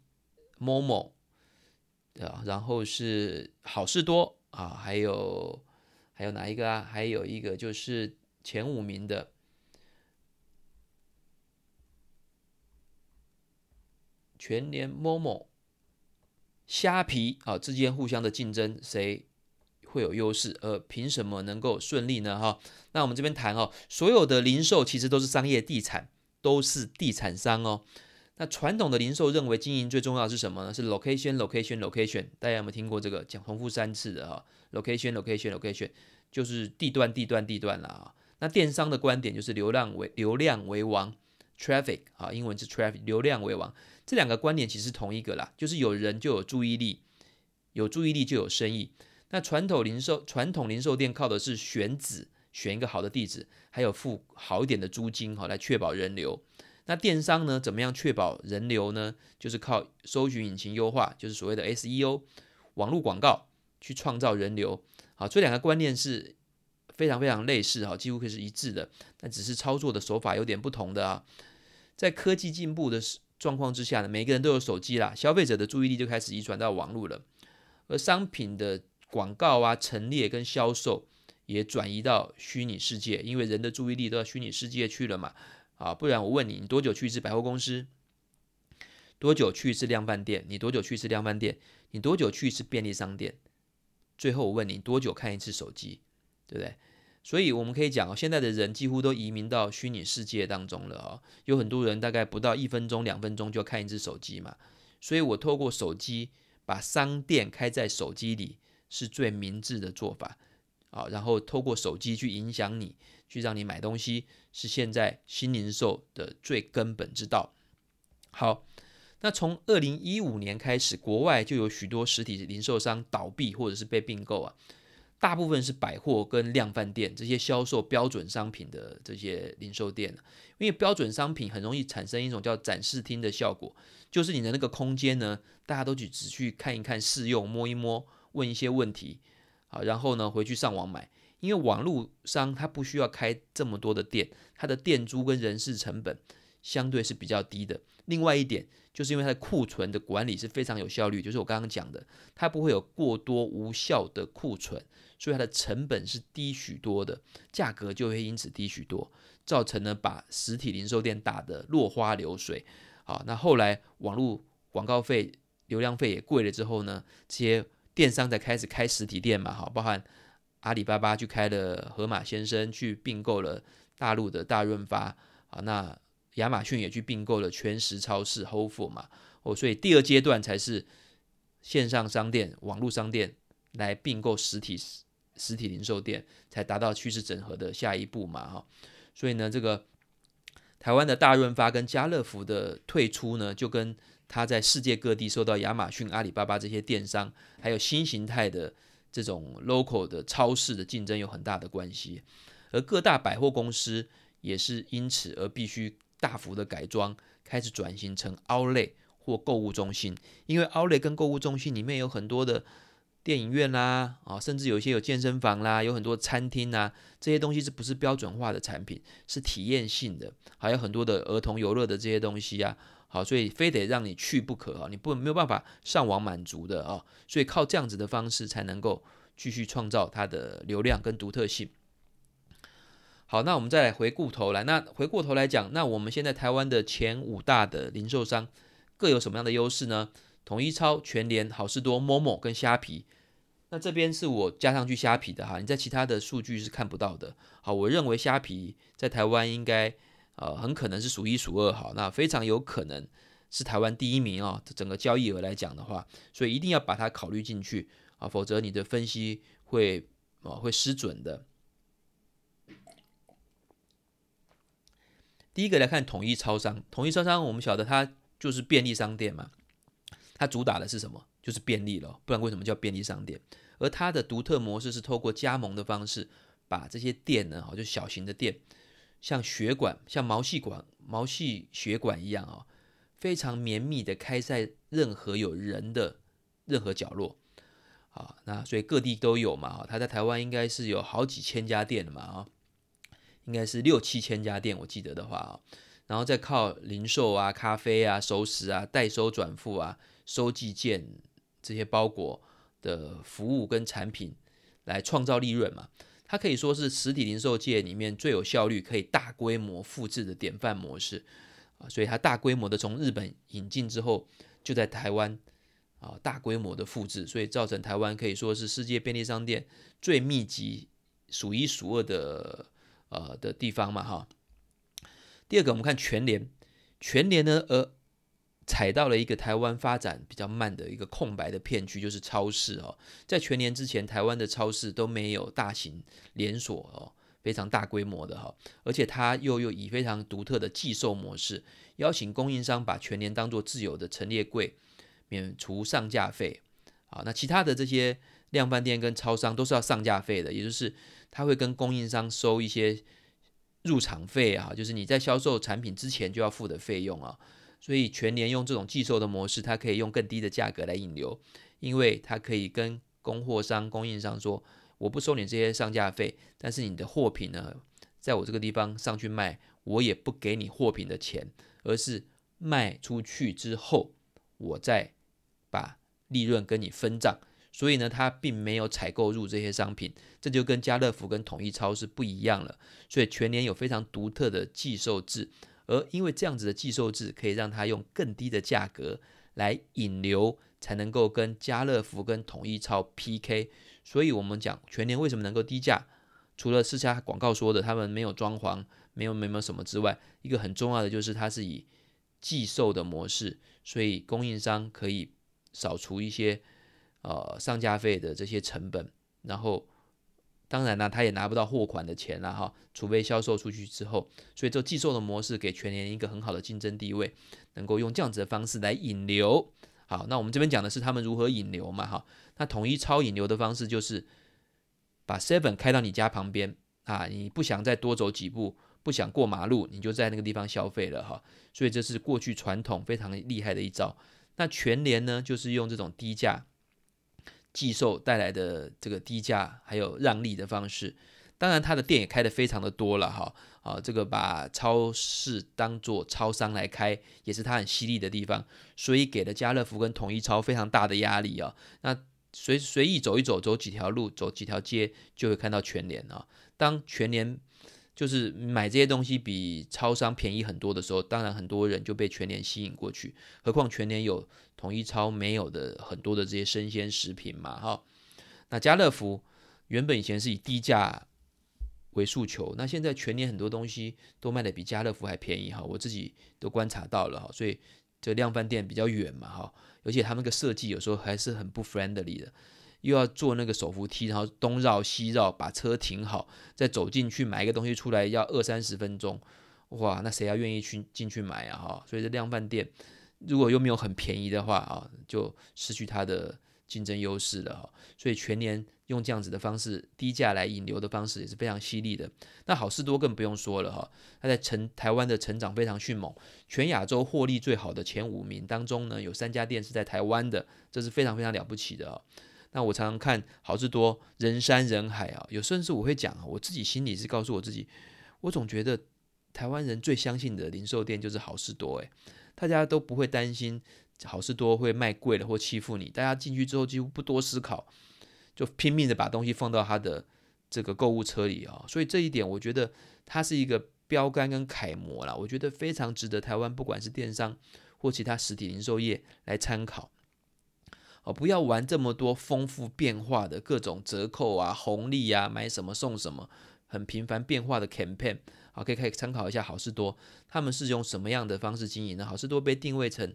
Momo 啊，然后是好事多啊，还有还有哪一个啊？还有一个就是前五名的全联、Momo。虾皮啊之间互相的竞争，谁会有优势？而凭什么能够顺利呢？哈，那我们这边谈哦，所有的零售其实都是商业地产，都是地产商哦。那传统的零售认为经营最重要的是什么呢？是 location，location，location。大家有没有听过这个讲重复三次的哈？location，location，location，就是地段，地段，地段啦啊。那电商的观点就是流量为流量为王，traffic 啊，英文是 traffic，流量为王。这两个观点其实同一个啦，就是有人就有注意力，有注意力就有生意。那传统零售传统零售店靠的是选址，选一个好的地址，还有付好一点的租金哈，来确保人流。那电商呢，怎么样确保人流呢？就是靠搜寻引擎优化，就是所谓的 SEO，网络广告去创造人流。好，这两个观念是非常非常类似哈，几乎可以是一致的，但只是操作的手法有点不同的啊。在科技进步的。状况之下呢，每个人都有手机啦，消费者的注意力就开始移转到网络了，而商品的广告啊、陈列跟销售也转移到虚拟世界，因为人的注意力都到虚拟世界去了嘛。啊，不然我问你，你多久去一次百货公司？多久去一次量贩店？你多久去一次量贩店？你多久去一次便利商店？最后我问你，多久看一次手机？对不对？所以我们可以讲，现在的人几乎都移民到虚拟世界当中了啊，有很多人大概不到一分钟、两分钟就看一次手机嘛。所以我透过手机把商店开在手机里是最明智的做法啊。然后透过手机去影响你，去让你买东西，是现在新零售的最根本之道。好，那从二零一五年开始，国外就有许多实体零售商倒闭或者是被并购啊。大部分是百货跟量贩店这些销售标准商品的这些零售店，因为标准商品很容易产生一种叫展示厅的效果，就是你的那个空间呢，大家都去只去看一看、试用、摸一摸、问一些问题，好，然后呢回去上网买，因为网络商他不需要开这么多的店，他的店租跟人事成本相对是比较低的。另外一点，就是因为它的库存的管理是非常有效率，就是我刚刚讲的，它不会有过多无效的库存。所以它的成本是低许多的，价格就会因此低许多，造成呢把实体零售店打得落花流水。好，那后来网络广告费、流量费也贵了之后呢，这些电商才开始开实体店嘛。好，包含阿里巴巴去开了盒马鲜生，去并购了大陆的大润发。啊，那亚马逊也去并购了全食超市 h o f 嘛。哦，所以第二阶段才是线上商店、网络商店来并购实体。实体零售店才达到趋势整合的下一步嘛，哈，所以呢，这个台湾的大润发跟家乐福的退出呢，就跟它在世界各地受到亚马逊、阿里巴巴这些电商，还有新形态的这种 local 的超市的竞争有很大的关系，而各大百货公司也是因此而必须大幅的改装，开始转型成 outlet 或购物中心，因为 Outlet 跟购物中心里面有很多的电影院啦，啊，甚至有一些有健身房啦，有很多餐厅啦，这些东西是不是标准化的产品？是体验性的，还有很多的儿童游乐的这些东西啊，好，所以非得让你去不可啊，你不没有办法上网满足的啊，所以靠这样子的方式才能够继续创造它的流量跟独特性。好，那我们再来回过头来，那回过头来讲，那我们现在台湾的前五大的零售商各有什么样的优势呢？统一超、全联、好事多、momo 跟虾皮。那这边是我加上去虾皮的哈，你在其他的数据是看不到的。好，我认为虾皮在台湾应该呃很可能是数一数二好，那非常有可能是台湾第一名啊、哦。整个交易额来讲的话，所以一定要把它考虑进去啊，否则你的分析会啊会失准的。第一个来看统一超商，统一超商我们晓得它就是便利商店嘛，它主打的是什么？就是便利了，不然为什么叫便利商店？而它的独特模式是透过加盟的方式，把这些店呢，好就小型的店，像血管、像毛细管、毛细血管一样啊，非常绵密的开在任何有人的任何角落，啊，那所以各地都有嘛，他在台湾应该是有好几千家店的嘛，啊。应该是六七千家店，我记得的话啊，然后再靠零售啊、咖啡啊、熟食啊、代收转付啊、收寄件这些包裹的服务跟产品来创造利润嘛。它可以说是实体零售界里面最有效率、可以大规模复制的典范模式啊。所以它大规模的从日本引进之后，就在台湾啊大规模的复制，所以造成台湾可以说是世界便利商店最密集、数一数二的。呃的地方嘛哈，第二个我们看全联，全联呢呃踩到了一个台湾发展比较慢的一个空白的片区，就是超市哦，在全年之前，台湾的超市都没有大型连锁哦，非常大规模的哈，而且它又又以非常独特的寄售模式，邀请供应商把全年当做自有的陈列柜，免除上架费啊，那其他的这些量贩店跟超商都是要上架费的，也就是。他会跟供应商收一些入场费啊，就是你在销售产品之前就要付的费用啊。所以全联用这种寄售的模式，它可以用更低的价格来引流，因为它可以跟供货商、供应商说：“我不收你这些上架费，但是你的货品呢，在我这个地方上去卖，我也不给你货品的钱，而是卖出去之后，我再把利润跟你分账。”所以呢，它并没有采购入这些商品，这就跟家乐福跟统一超市不一样了。所以全联有非常独特的寄售制，而因为这样子的寄售制，可以让它用更低的价格来引流，才能够跟家乐福跟统一超 PK。所以我们讲全年为什么能够低价，除了私下广告说的他们没有装潢、没有没有什么之外，一个很重要的就是它是以寄售的模式，所以供应商可以扫除一些。呃，上架费的这些成本，然后当然呢，他也拿不到货款的钱了哈，除非销售出去之后，所以这寄售的模式给全联一个很好的竞争地位，能够用这样子的方式来引流。好，那我们这边讲的是他们如何引流嘛哈，那统一超引流的方式就是把 Seven 开到你家旁边啊，你不想再多走几步，不想过马路，你就在那个地方消费了哈，所以这是过去传统非常厉害的一招。那全联呢，就是用这种低价。寄售带来的这个低价还有让利的方式，当然他的店也开得非常的多了哈，啊，这个把超市当做超商来开，也是他很犀利的地方，所以给了家乐福跟统一超非常大的压力啊。那随随意走一走，走几条路，走几条街，就会看到全联啊。当全联就是买这些东西比超商便宜很多的时候，当然很多人就被全联吸引过去。何况全联有统一超没有的很多的这些生鲜食品嘛，哈。那家乐福原本以前是以低价为诉求，那现在全年很多东西都卖得比家乐福还便宜哈，我自己都观察到了哈。所以这量贩店比较远嘛，哈，而且他们那个设计有时候还是很不 friendly 的。又要坐那个手扶梯，然后东绕西绕，把车停好，再走进去买一个东西出来，要二三十分钟，哇，那谁要愿意去进去买啊？哈，所以这量贩店如果又没有很便宜的话啊，就失去它的竞争优势了哈。所以全年用这样子的方式低价来引流的方式也是非常犀利的。那好事多更不用说了哈，它在成台湾的成长非常迅猛，全亚洲获利最好的前五名当中呢，有三家店是在台湾的，这是非常非常了不起的啊。那我常常看好事多人山人海啊，有甚至我会讲，我自己心里是告诉我自己，我总觉得台湾人最相信的零售店就是好事多，诶，大家都不会担心好事多会卖贵了或欺负你，大家进去之后几乎不多思考，就拼命的把东西放到他的这个购物车里啊，所以这一点我觉得它是一个标杆跟楷模啦，我觉得非常值得台湾不管是电商或其他实体零售业来参考。哦，不要玩这么多丰富变化的各种折扣啊、红利啊，买什么送什么，很频繁变化的 campaign。好，可以可以参考一下好事多，他们是用什么样的方式经营呢？好事多被定位成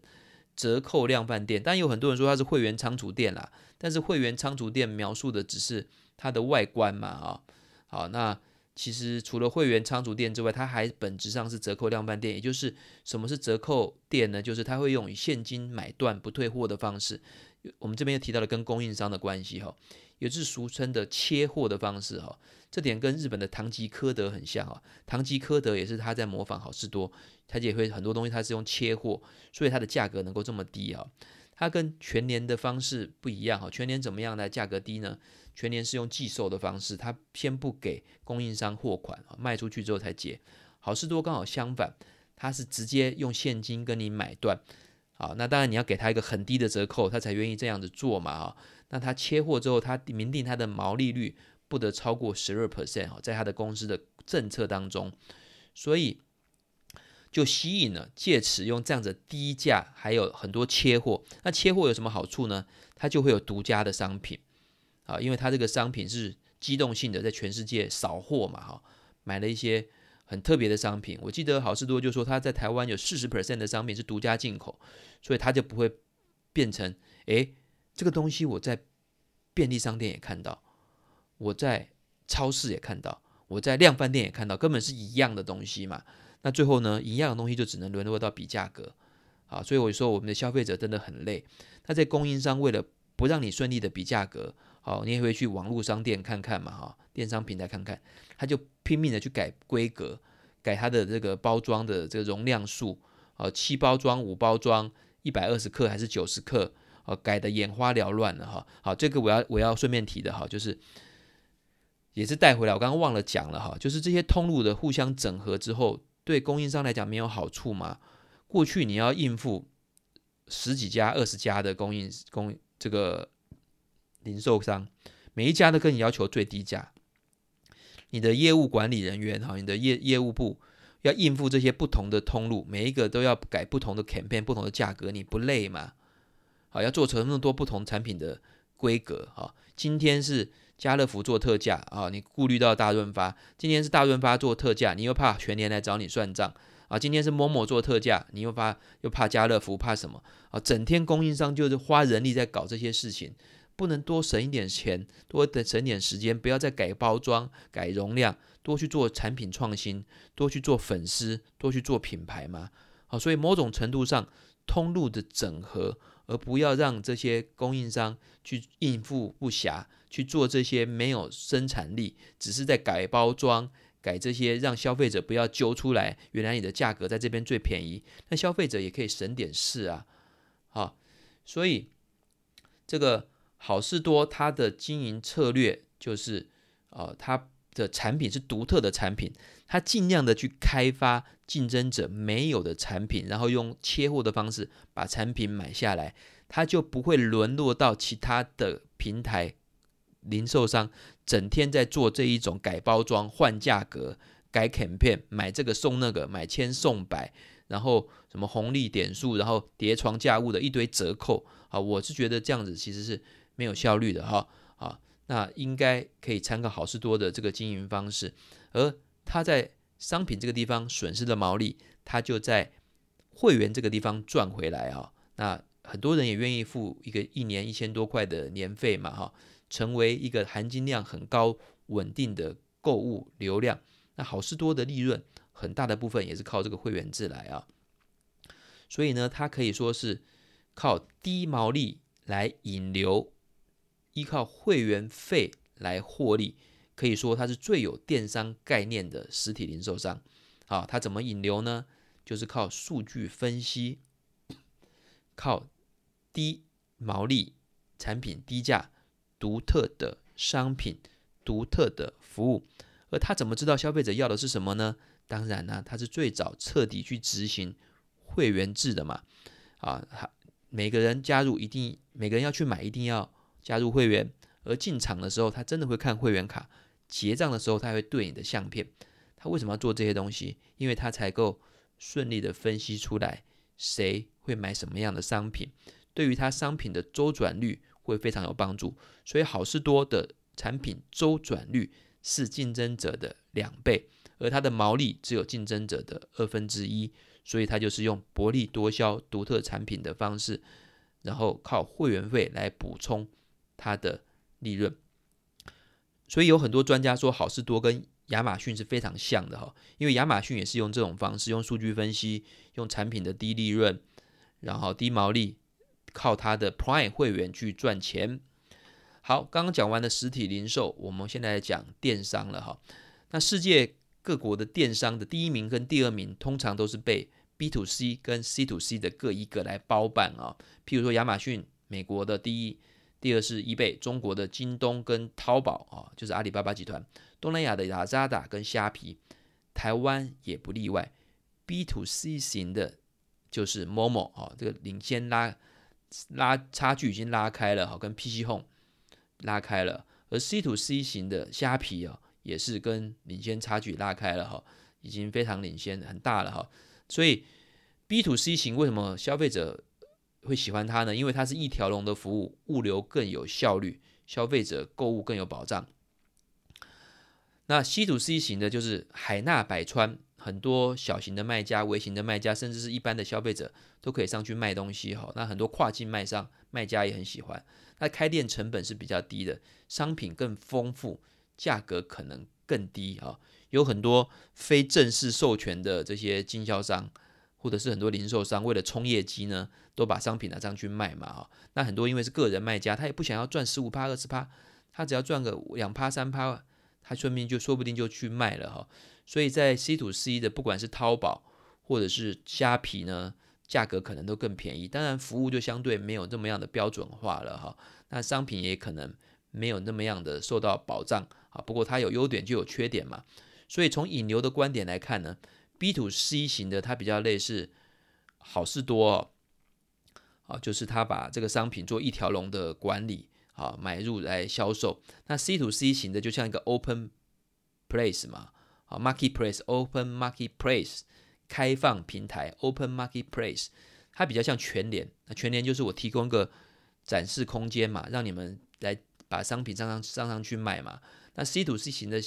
折扣量贩店，但有很多人说它是会员仓储店啦。但是会员仓储店描述的只是它的外观嘛，啊，好，那其实除了会员仓储店之外，它还本质上是折扣量贩店。也就是什么是折扣店呢？就是它会用以现金买断不退货的方式。我们这边又提到了跟供应商的关系哈，也就是俗称的切货的方式哈，这点跟日本的唐吉诃德很像啊。唐吉诃德也是他在模仿好事多，他也会很多东西他是用切货，所以它的价格能够这么低啊。它跟全年的方式不一样哈，全年怎么样来价格低呢？全年是用寄售的方式，它先不给供应商货款啊，卖出去之后才结。好事多刚好相反，它是直接用现金跟你买断。好，那当然你要给他一个很低的折扣，他才愿意这样子做嘛啊。那他切货之后，他明定他的毛利率不得超过十二 percent 哈，在他的公司的政策当中，所以就吸引了，借此用这样子低价，还有很多切货。那切货有什么好处呢？它就会有独家的商品啊，因为它这个商品是机动性的，在全世界扫货嘛哈，买了一些。很特别的商品，我记得好事多就说他在台湾有四十 percent 的商品是独家进口，所以他就不会变成，诶，这个东西我在便利商店也看到，我在超市也看到，我在量贩店也看到，根本是一样的东西嘛。那最后呢，一样的东西就只能沦落到比价格，啊，所以我说我们的消费者真的很累。那在供应商为了不让你顺利的比价格。好，你也会去网络商店看看嘛，哈，电商平台看看，他就拼命的去改规格，改它的这个包装的这个容量数，啊，七包装、五包装、一百二十克还是九十克，啊，改得眼花缭乱了哈。好，这个我要我要顺便提的哈，就是也是带回来，我刚刚忘了讲了哈，就是这些通路的互相整合之后，对供应商来讲没有好处吗？过去你要应付十几家、二十家的供应供这个。零售商每一家都跟你要求最低价，你的业务管理人员哈，你的业业务部要应付这些不同的通路，每一个都要改不同的 campaign，不同的价格，你不累吗？好，要做成那么多不同产品的规格哈。今天是家乐福做特价啊，你顾虑到大润发；今天是大润发做特价，你又怕全年来找你算账啊。今天是某某做特价，你又怕又怕家乐福怕什么啊？整天供应商就是花人力在搞这些事情。不能多省一点钱，多省点时间，不要再改包装、改容量，多去做产品创新，多去做粉丝，多去做品牌嘛。好，所以某种程度上，通路的整合，而不要让这些供应商去应付不暇，去做这些没有生产力，只是在改包装、改这些，让消费者不要揪出来，原来你的价格在这边最便宜，那消费者也可以省点事啊。好，所以这个。好事多，它的经营策略就是，呃，它的产品是独特的产品，它尽量的去开发竞争者没有的产品，然后用切货的方式把产品买下来，它就不会沦落到其他的平台零售商整天在做这一种改包装、换价格、改 campaign，买这个送那个，买千送百，然后什么红利点数，然后叠床架屋的一堆折扣，啊，我是觉得这样子其实是。没有效率的哈啊，那应该可以参考好事多的这个经营方式，而他在商品这个地方损失的毛利，他就在会员这个地方赚回来啊。那很多人也愿意付一个一年一千多块的年费嘛哈，成为一个含金量很高、稳定的购物流量。那好事多的利润很大的部分也是靠这个会员制来啊，所以呢，它可以说是靠低毛利来引流。依靠会员费来获利，可以说它是最有电商概念的实体零售商。啊，它怎么引流呢？就是靠数据分析，靠低毛利、产品低价、独特的商品、独特的服务。而他怎么知道消费者要的是什么呢？当然呢，他是最早彻底去执行会员制的嘛。啊，每个人加入一定，每个人要去买一定要加入会员。而进场的时候，他真的会看会员卡；结账的时候，他会对你的相片。他为什么要做这些东西？因为他才够顺利的分析出来谁会买什么样的商品，对于他商品的周转率会非常有帮助。所以好事多的产品周转率是竞争者的两倍，而它的毛利只有竞争者的二分之一。所以它就是用薄利多销、独特产品的方式，然后靠会员费来补充它的利润。所以有很多专家说，好事多跟亚马逊是非常像的哈，因为亚马逊也是用这种方式，用数据分析，用产品的低利润，然后低毛利，靠他的 Prime 会员去赚钱。好，刚刚讲完了实体零售，我们现在讲电商了哈。那世界各国的电商的第一名跟第二名，通常都是被 B to C 跟 C to C 的各一个来包办啊。譬如说亚马逊，美国的第一。第二是 eBay，中国的京东跟淘宝啊，就是阿里巴巴集团；东南亚的雅扎达跟虾皮，台湾也不例外。B to C 型的，就是 Momo 啊，这个领先拉拉差距已经拉开了哈，跟 PC Home 拉开了。而 C to C 型的虾皮啊，也是跟领先差距拉开了哈，已经非常领先很大了哈。所以 B to C 型为什么消费者会喜欢它呢？因为它是一条龙的服务，物流更有效率，消费者购物更有保障。那 C to C 型的，就是海纳百川，很多小型的卖家、微型的卖家，甚至是一般的消费者都可以上去卖东西哈。那很多跨境卖商、卖家也很喜欢。那开店成本是比较低的，商品更丰富，价格可能更低啊。有很多非正式授权的这些经销商。或者是很多零售商为了冲业绩呢，都把商品拿上去卖嘛哈。那很多因为是个人卖家，他也不想要赚十五趴、二十趴，他只要赚个两趴、三趴，他顺便就说不定就去卖了哈。所以在 C to C 的，不管是淘宝或者是虾皮呢，价格可能都更便宜。当然服务就相对没有这么样的标准化了哈。那商品也可能没有那么样的受到保障啊。不过它有优点就有缺点嘛。所以从引流的观点来看呢。B to C 型的，它比较类似好事多哦，啊，就是它把这个商品做一条龙的管理，啊，买入来销售。那 C to C 型的就像一个 Open Place 嘛，啊，Marketplace，Open Marketplace，开放平台，Open Marketplace，它比较像全联。那全联就是我提供个展示空间嘛，让你们来把商品上上上上去卖嘛。那 C to C 型的。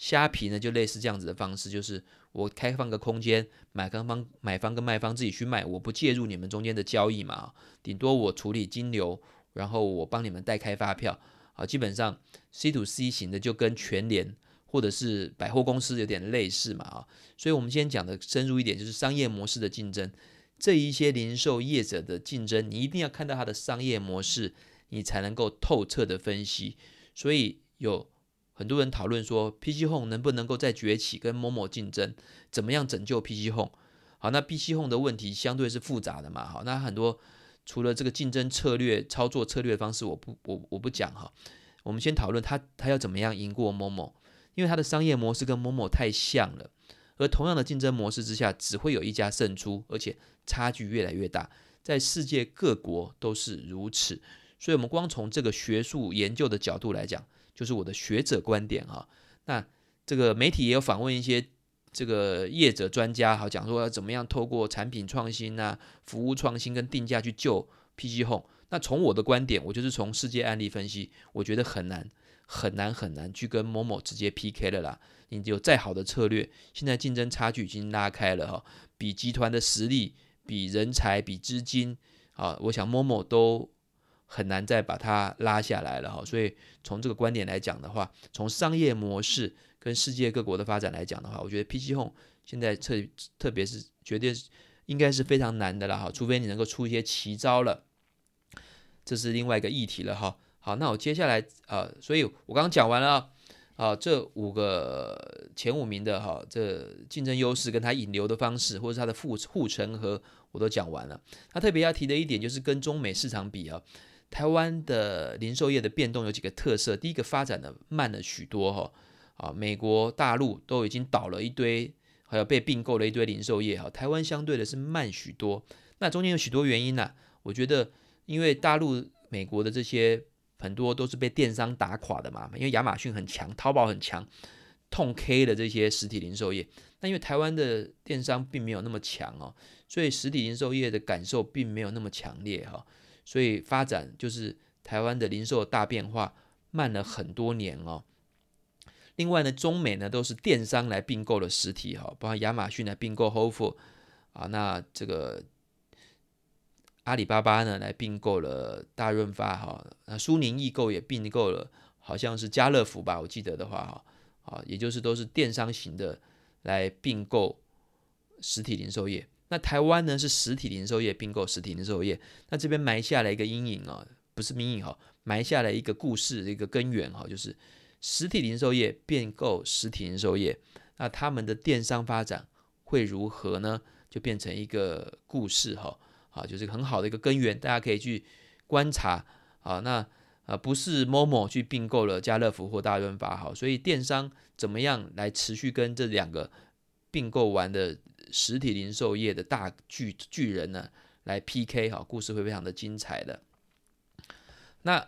虾皮呢，就类似这样子的方式，就是我开放个空间，买方方、买方跟卖方自己去卖，我不介入你们中间的交易嘛，顶多我处理金流，然后我帮你们代开发票，啊，基本上 C to C 型的就跟全联或者是百货公司有点类似嘛，啊，所以我们今天讲的深入一点，就是商业模式的竞争，这一些零售业者的竞争，你一定要看到它的商业模式，你才能够透彻的分析，所以有。很多人讨论说，PC Home 能不能够再崛起，跟某某竞争？怎么样拯救 PC Home？好，那 PC Home 的问题相对是复杂的嘛。好，那很多除了这个竞争策略、操作策略方式，我不我我不讲哈。我们先讨论它它要怎么样赢过某某因为它的商业模式跟某某太像了。而同样的竞争模式之下，只会有一家胜出，而且差距越来越大，在世界各国都是如此。所以，我们光从这个学术研究的角度来讲。就是我的学者观点哈，那这个媒体也有访问一些这个业者专家哈，讲说要怎么样透过产品创新呐、服务创新跟定价去救 PC Home。那从我的观点，我就是从世界案例分析，我觉得很难很难很难去跟某某直接 PK 了啦。你有再好的策略，现在竞争差距已经拉开了哈，比集团的实力、比人才、比资金啊，我想某某都。很难再把它拉下来了哈，所以从这个观点来讲的话，从商业模式跟世界各国的发展来讲的话，我觉得 PC Home 现在特特别是绝对应该是非常难的了哈，除非你能够出一些奇招了，这是另外一个议题了哈。好，那我接下来啊、所以我刚刚讲完了啊，这五个前五名的哈，这竞争优势跟它引流的方式，或者它的护护城河，我都讲完了。那特别要提的一点就是跟中美市场比啊，台湾的零售业的变动有几个特色，第一个发展的慢了许多哈。啊，美国大陆都已经倒了一堆，还有被并购了一堆零售业哈。台湾相对的是慢许多，那中间有许多原因呐、我觉得，因为大陆、美国的这些很多都是被电商打垮的嘛，因为亚马逊很强，淘宝很强，痛 K 的这些实体零售业。那因为台湾的电商并没有那么强哦，所以实体零售业的感受并没有那么强烈哈。所以发展就是台湾的零售大变化慢了很多年哦。另外呢，中美呢都是电商来并购了实体哈，包括亚马逊来并购 h o f e 啊，那这个阿里巴巴呢来并购了大润发哈，那苏宁易购也并购了，好像是家乐福吧，我记得的话哈，啊，也就是都是电商型的来并购实体零售业。那台湾呢是实体零售业并购实体零售业，那这边埋下了一个阴影啊，不是阴影哈，埋下了一个故事一个根源哈，就是。实体零售业并购实体零售业，那他们的电商发展会如何呢？就变成一个故事哈，啊，就是很好的一个根源，大家可以去观察啊。那啊，不是 Momo 去并购了家乐福或大润发哈，所以电商怎么样来持续跟这两个并购完的实体零售业的大巨巨人呢来 PK 哈，故事会非常的精彩的。那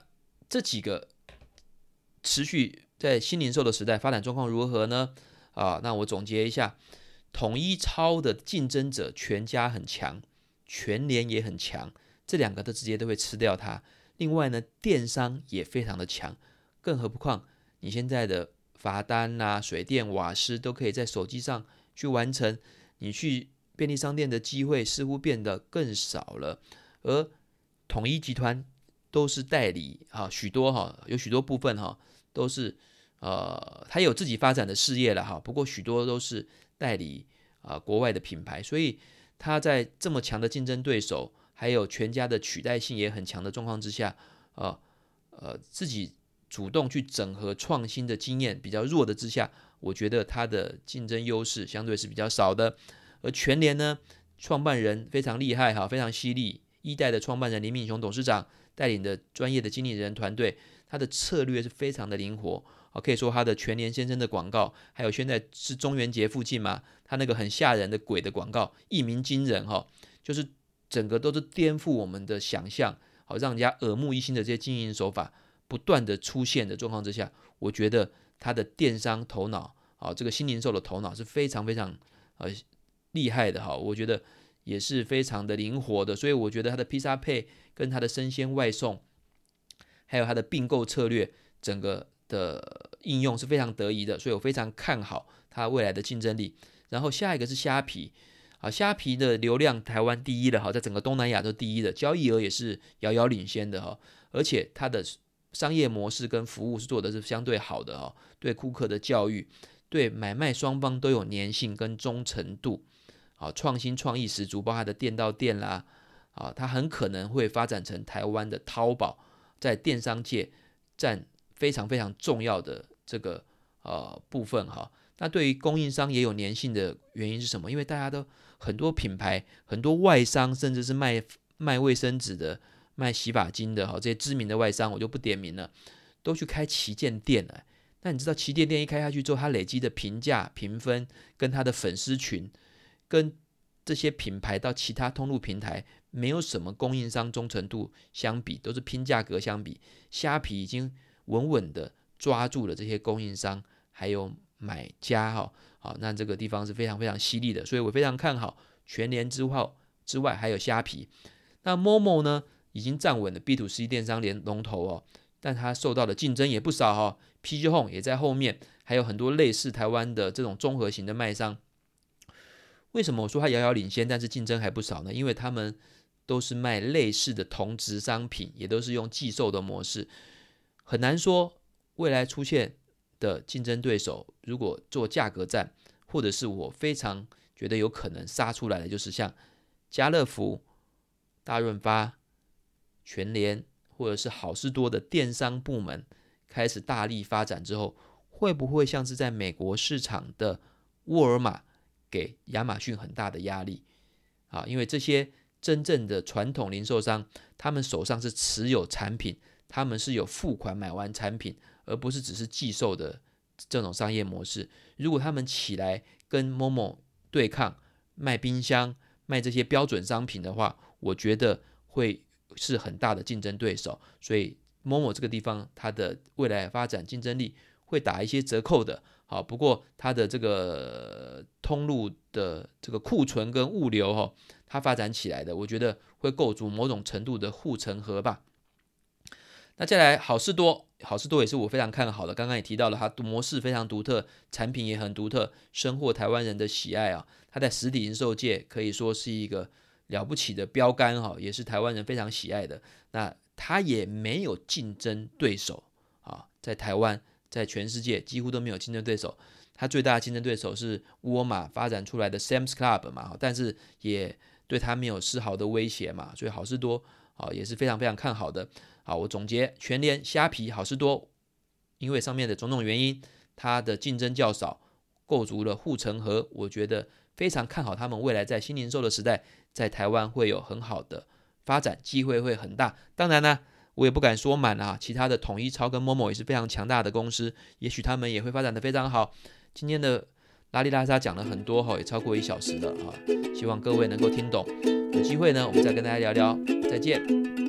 这几个。持续在新零售的时代发展状况如何呢？啊，那我总结一下，统一超的竞争者全家很强，全联也很强，这两个都直接都会吃掉它。另外呢，电商也非常的强，更何况你现在的罚单呐、水电瓦斯都可以在手机上去完成，你去便利商店的机会似乎变得更少了，而统一集团都是代理啊，许多哈，有许多部分哈。都是，呃，他有自己发展的事业了哈。不过许多都是代理啊、国外的品牌，所以他在这么强的竞争对手，还有全家的取代性也很强的状况之下，呃呃，自己主动去整合创新的经验比较弱的之下，我觉得他的竞争优势相对是比较少的。而全联呢，创办人非常厉害哈，非常犀利，一代的创办人林敏雄董事长带领的专业的经理人团队。他的策略是非常的灵活啊，可以说他的全联先生的广告，还有现在是中元节附近嘛，他那个很吓人的鬼的广告，一鸣惊人哈，就是整个都是颠覆我们的想象，好让人家耳目一新的这些经营手法不断的出现的状况之下，我觉得他的电商头脑啊，这个新零售的头脑是非常非常呃厉害的哈，我觉得也是非常的灵活的，所以我觉得他的披萨配跟他的生鲜外送。还有他的并购策略，整个的应用是非常得宜的，所以我非常看好它未来的竞争力。然后下一个是虾皮，啊，虾皮的流量台湾第一了哈，在整个东南亚都第一的，交易额也是遥遥领先的哈，而且它的商业模式跟服务是做的是相对好的哈，对顾客的教育，对买卖双方都有粘性跟忠诚度，啊，创新创意十足，包括它的店到店啦，啊，它很可能会发展成台湾的淘宝。在电商界占非常非常重要的这个呃部分哈，那对于供应商也有粘性的原因是什么？因为大家都很多品牌、很多外商，甚至是卖卖卫生纸的、卖洗发精的哈，这些知名的外商我就不点名了，都去开旗舰店了。那你知道旗舰店一开下去之后，它累积的评价评分跟它的粉丝群，跟这些品牌到其他通路平台。没有什么供应商忠诚度相比，都是拼价格相比，虾皮已经稳稳的抓住了这些供应商还有买家哈，好，那这个地方是非常非常犀利的，所以我非常看好全联之后之外还有虾皮。那 Momo 呢，已经站稳了 B to C 电商连龙头哦，但它受到的竞争也不少哈，PG Home 也在后面，还有很多类似台湾的这种综合型的卖商。为什么我说它遥遥领先，但是竞争还不少呢？因为他们都是卖类似的同质商品，也都是用寄售的模式，很难说未来出现的竞争对手，如果做价格战，或者是我非常觉得有可能杀出来的，就是像家乐福、大润发、全联，或者是好事多的电商部门开始大力发展之后，会不会像是在美国市场的沃尔玛给亚马逊很大的压力？啊，因为这些真正的传统零售商，他们手上是持有产品，他们是有付款买完产品，而不是只是寄售的这种商业模式。如果他们起来跟 Momo 对抗，卖冰箱、卖这些标准商品的话，我觉得会是很大的竞争对手。所以 Momo 这个地方，它的未来发展竞争力会打一些折扣的。好，不过它的这个通路的这个库存跟物流哈。它发展起来的，我觉得会构筑某种程度的护城河吧。那再来好事多，好事多也是我非常看好的。刚刚也提到了，它模式非常独特，产品也很独特，深获台湾人的喜爱啊。它在实体零售界可以说是一个了不起的标杆哈，也是台湾人非常喜爱的。那它也没有竞争对手啊，在台湾，在全世界几乎都没有竞争对手。它最大的竞争对手是沃尔玛发展出来的 Sam's Club 嘛，但是也对它没有丝毫的威胁嘛，所以好事多啊也是非常非常看好的。好，我总结全联、虾皮、好事多，因为上面的种种原因，它的竞争较少，构筑了护城河。我觉得非常看好他们未来在新零售的时代，在台湾会有很好的发展机会，会很大。当然呢，我也不敢说满啊，其他的统一超跟 Momo 也是非常强大的公司，也许他们也会发展得非常好。今天的拉里拉杂讲了很多哈，也超过一小时了哈，希望各位能够听懂。有机会呢，我们再跟大家聊聊。再见。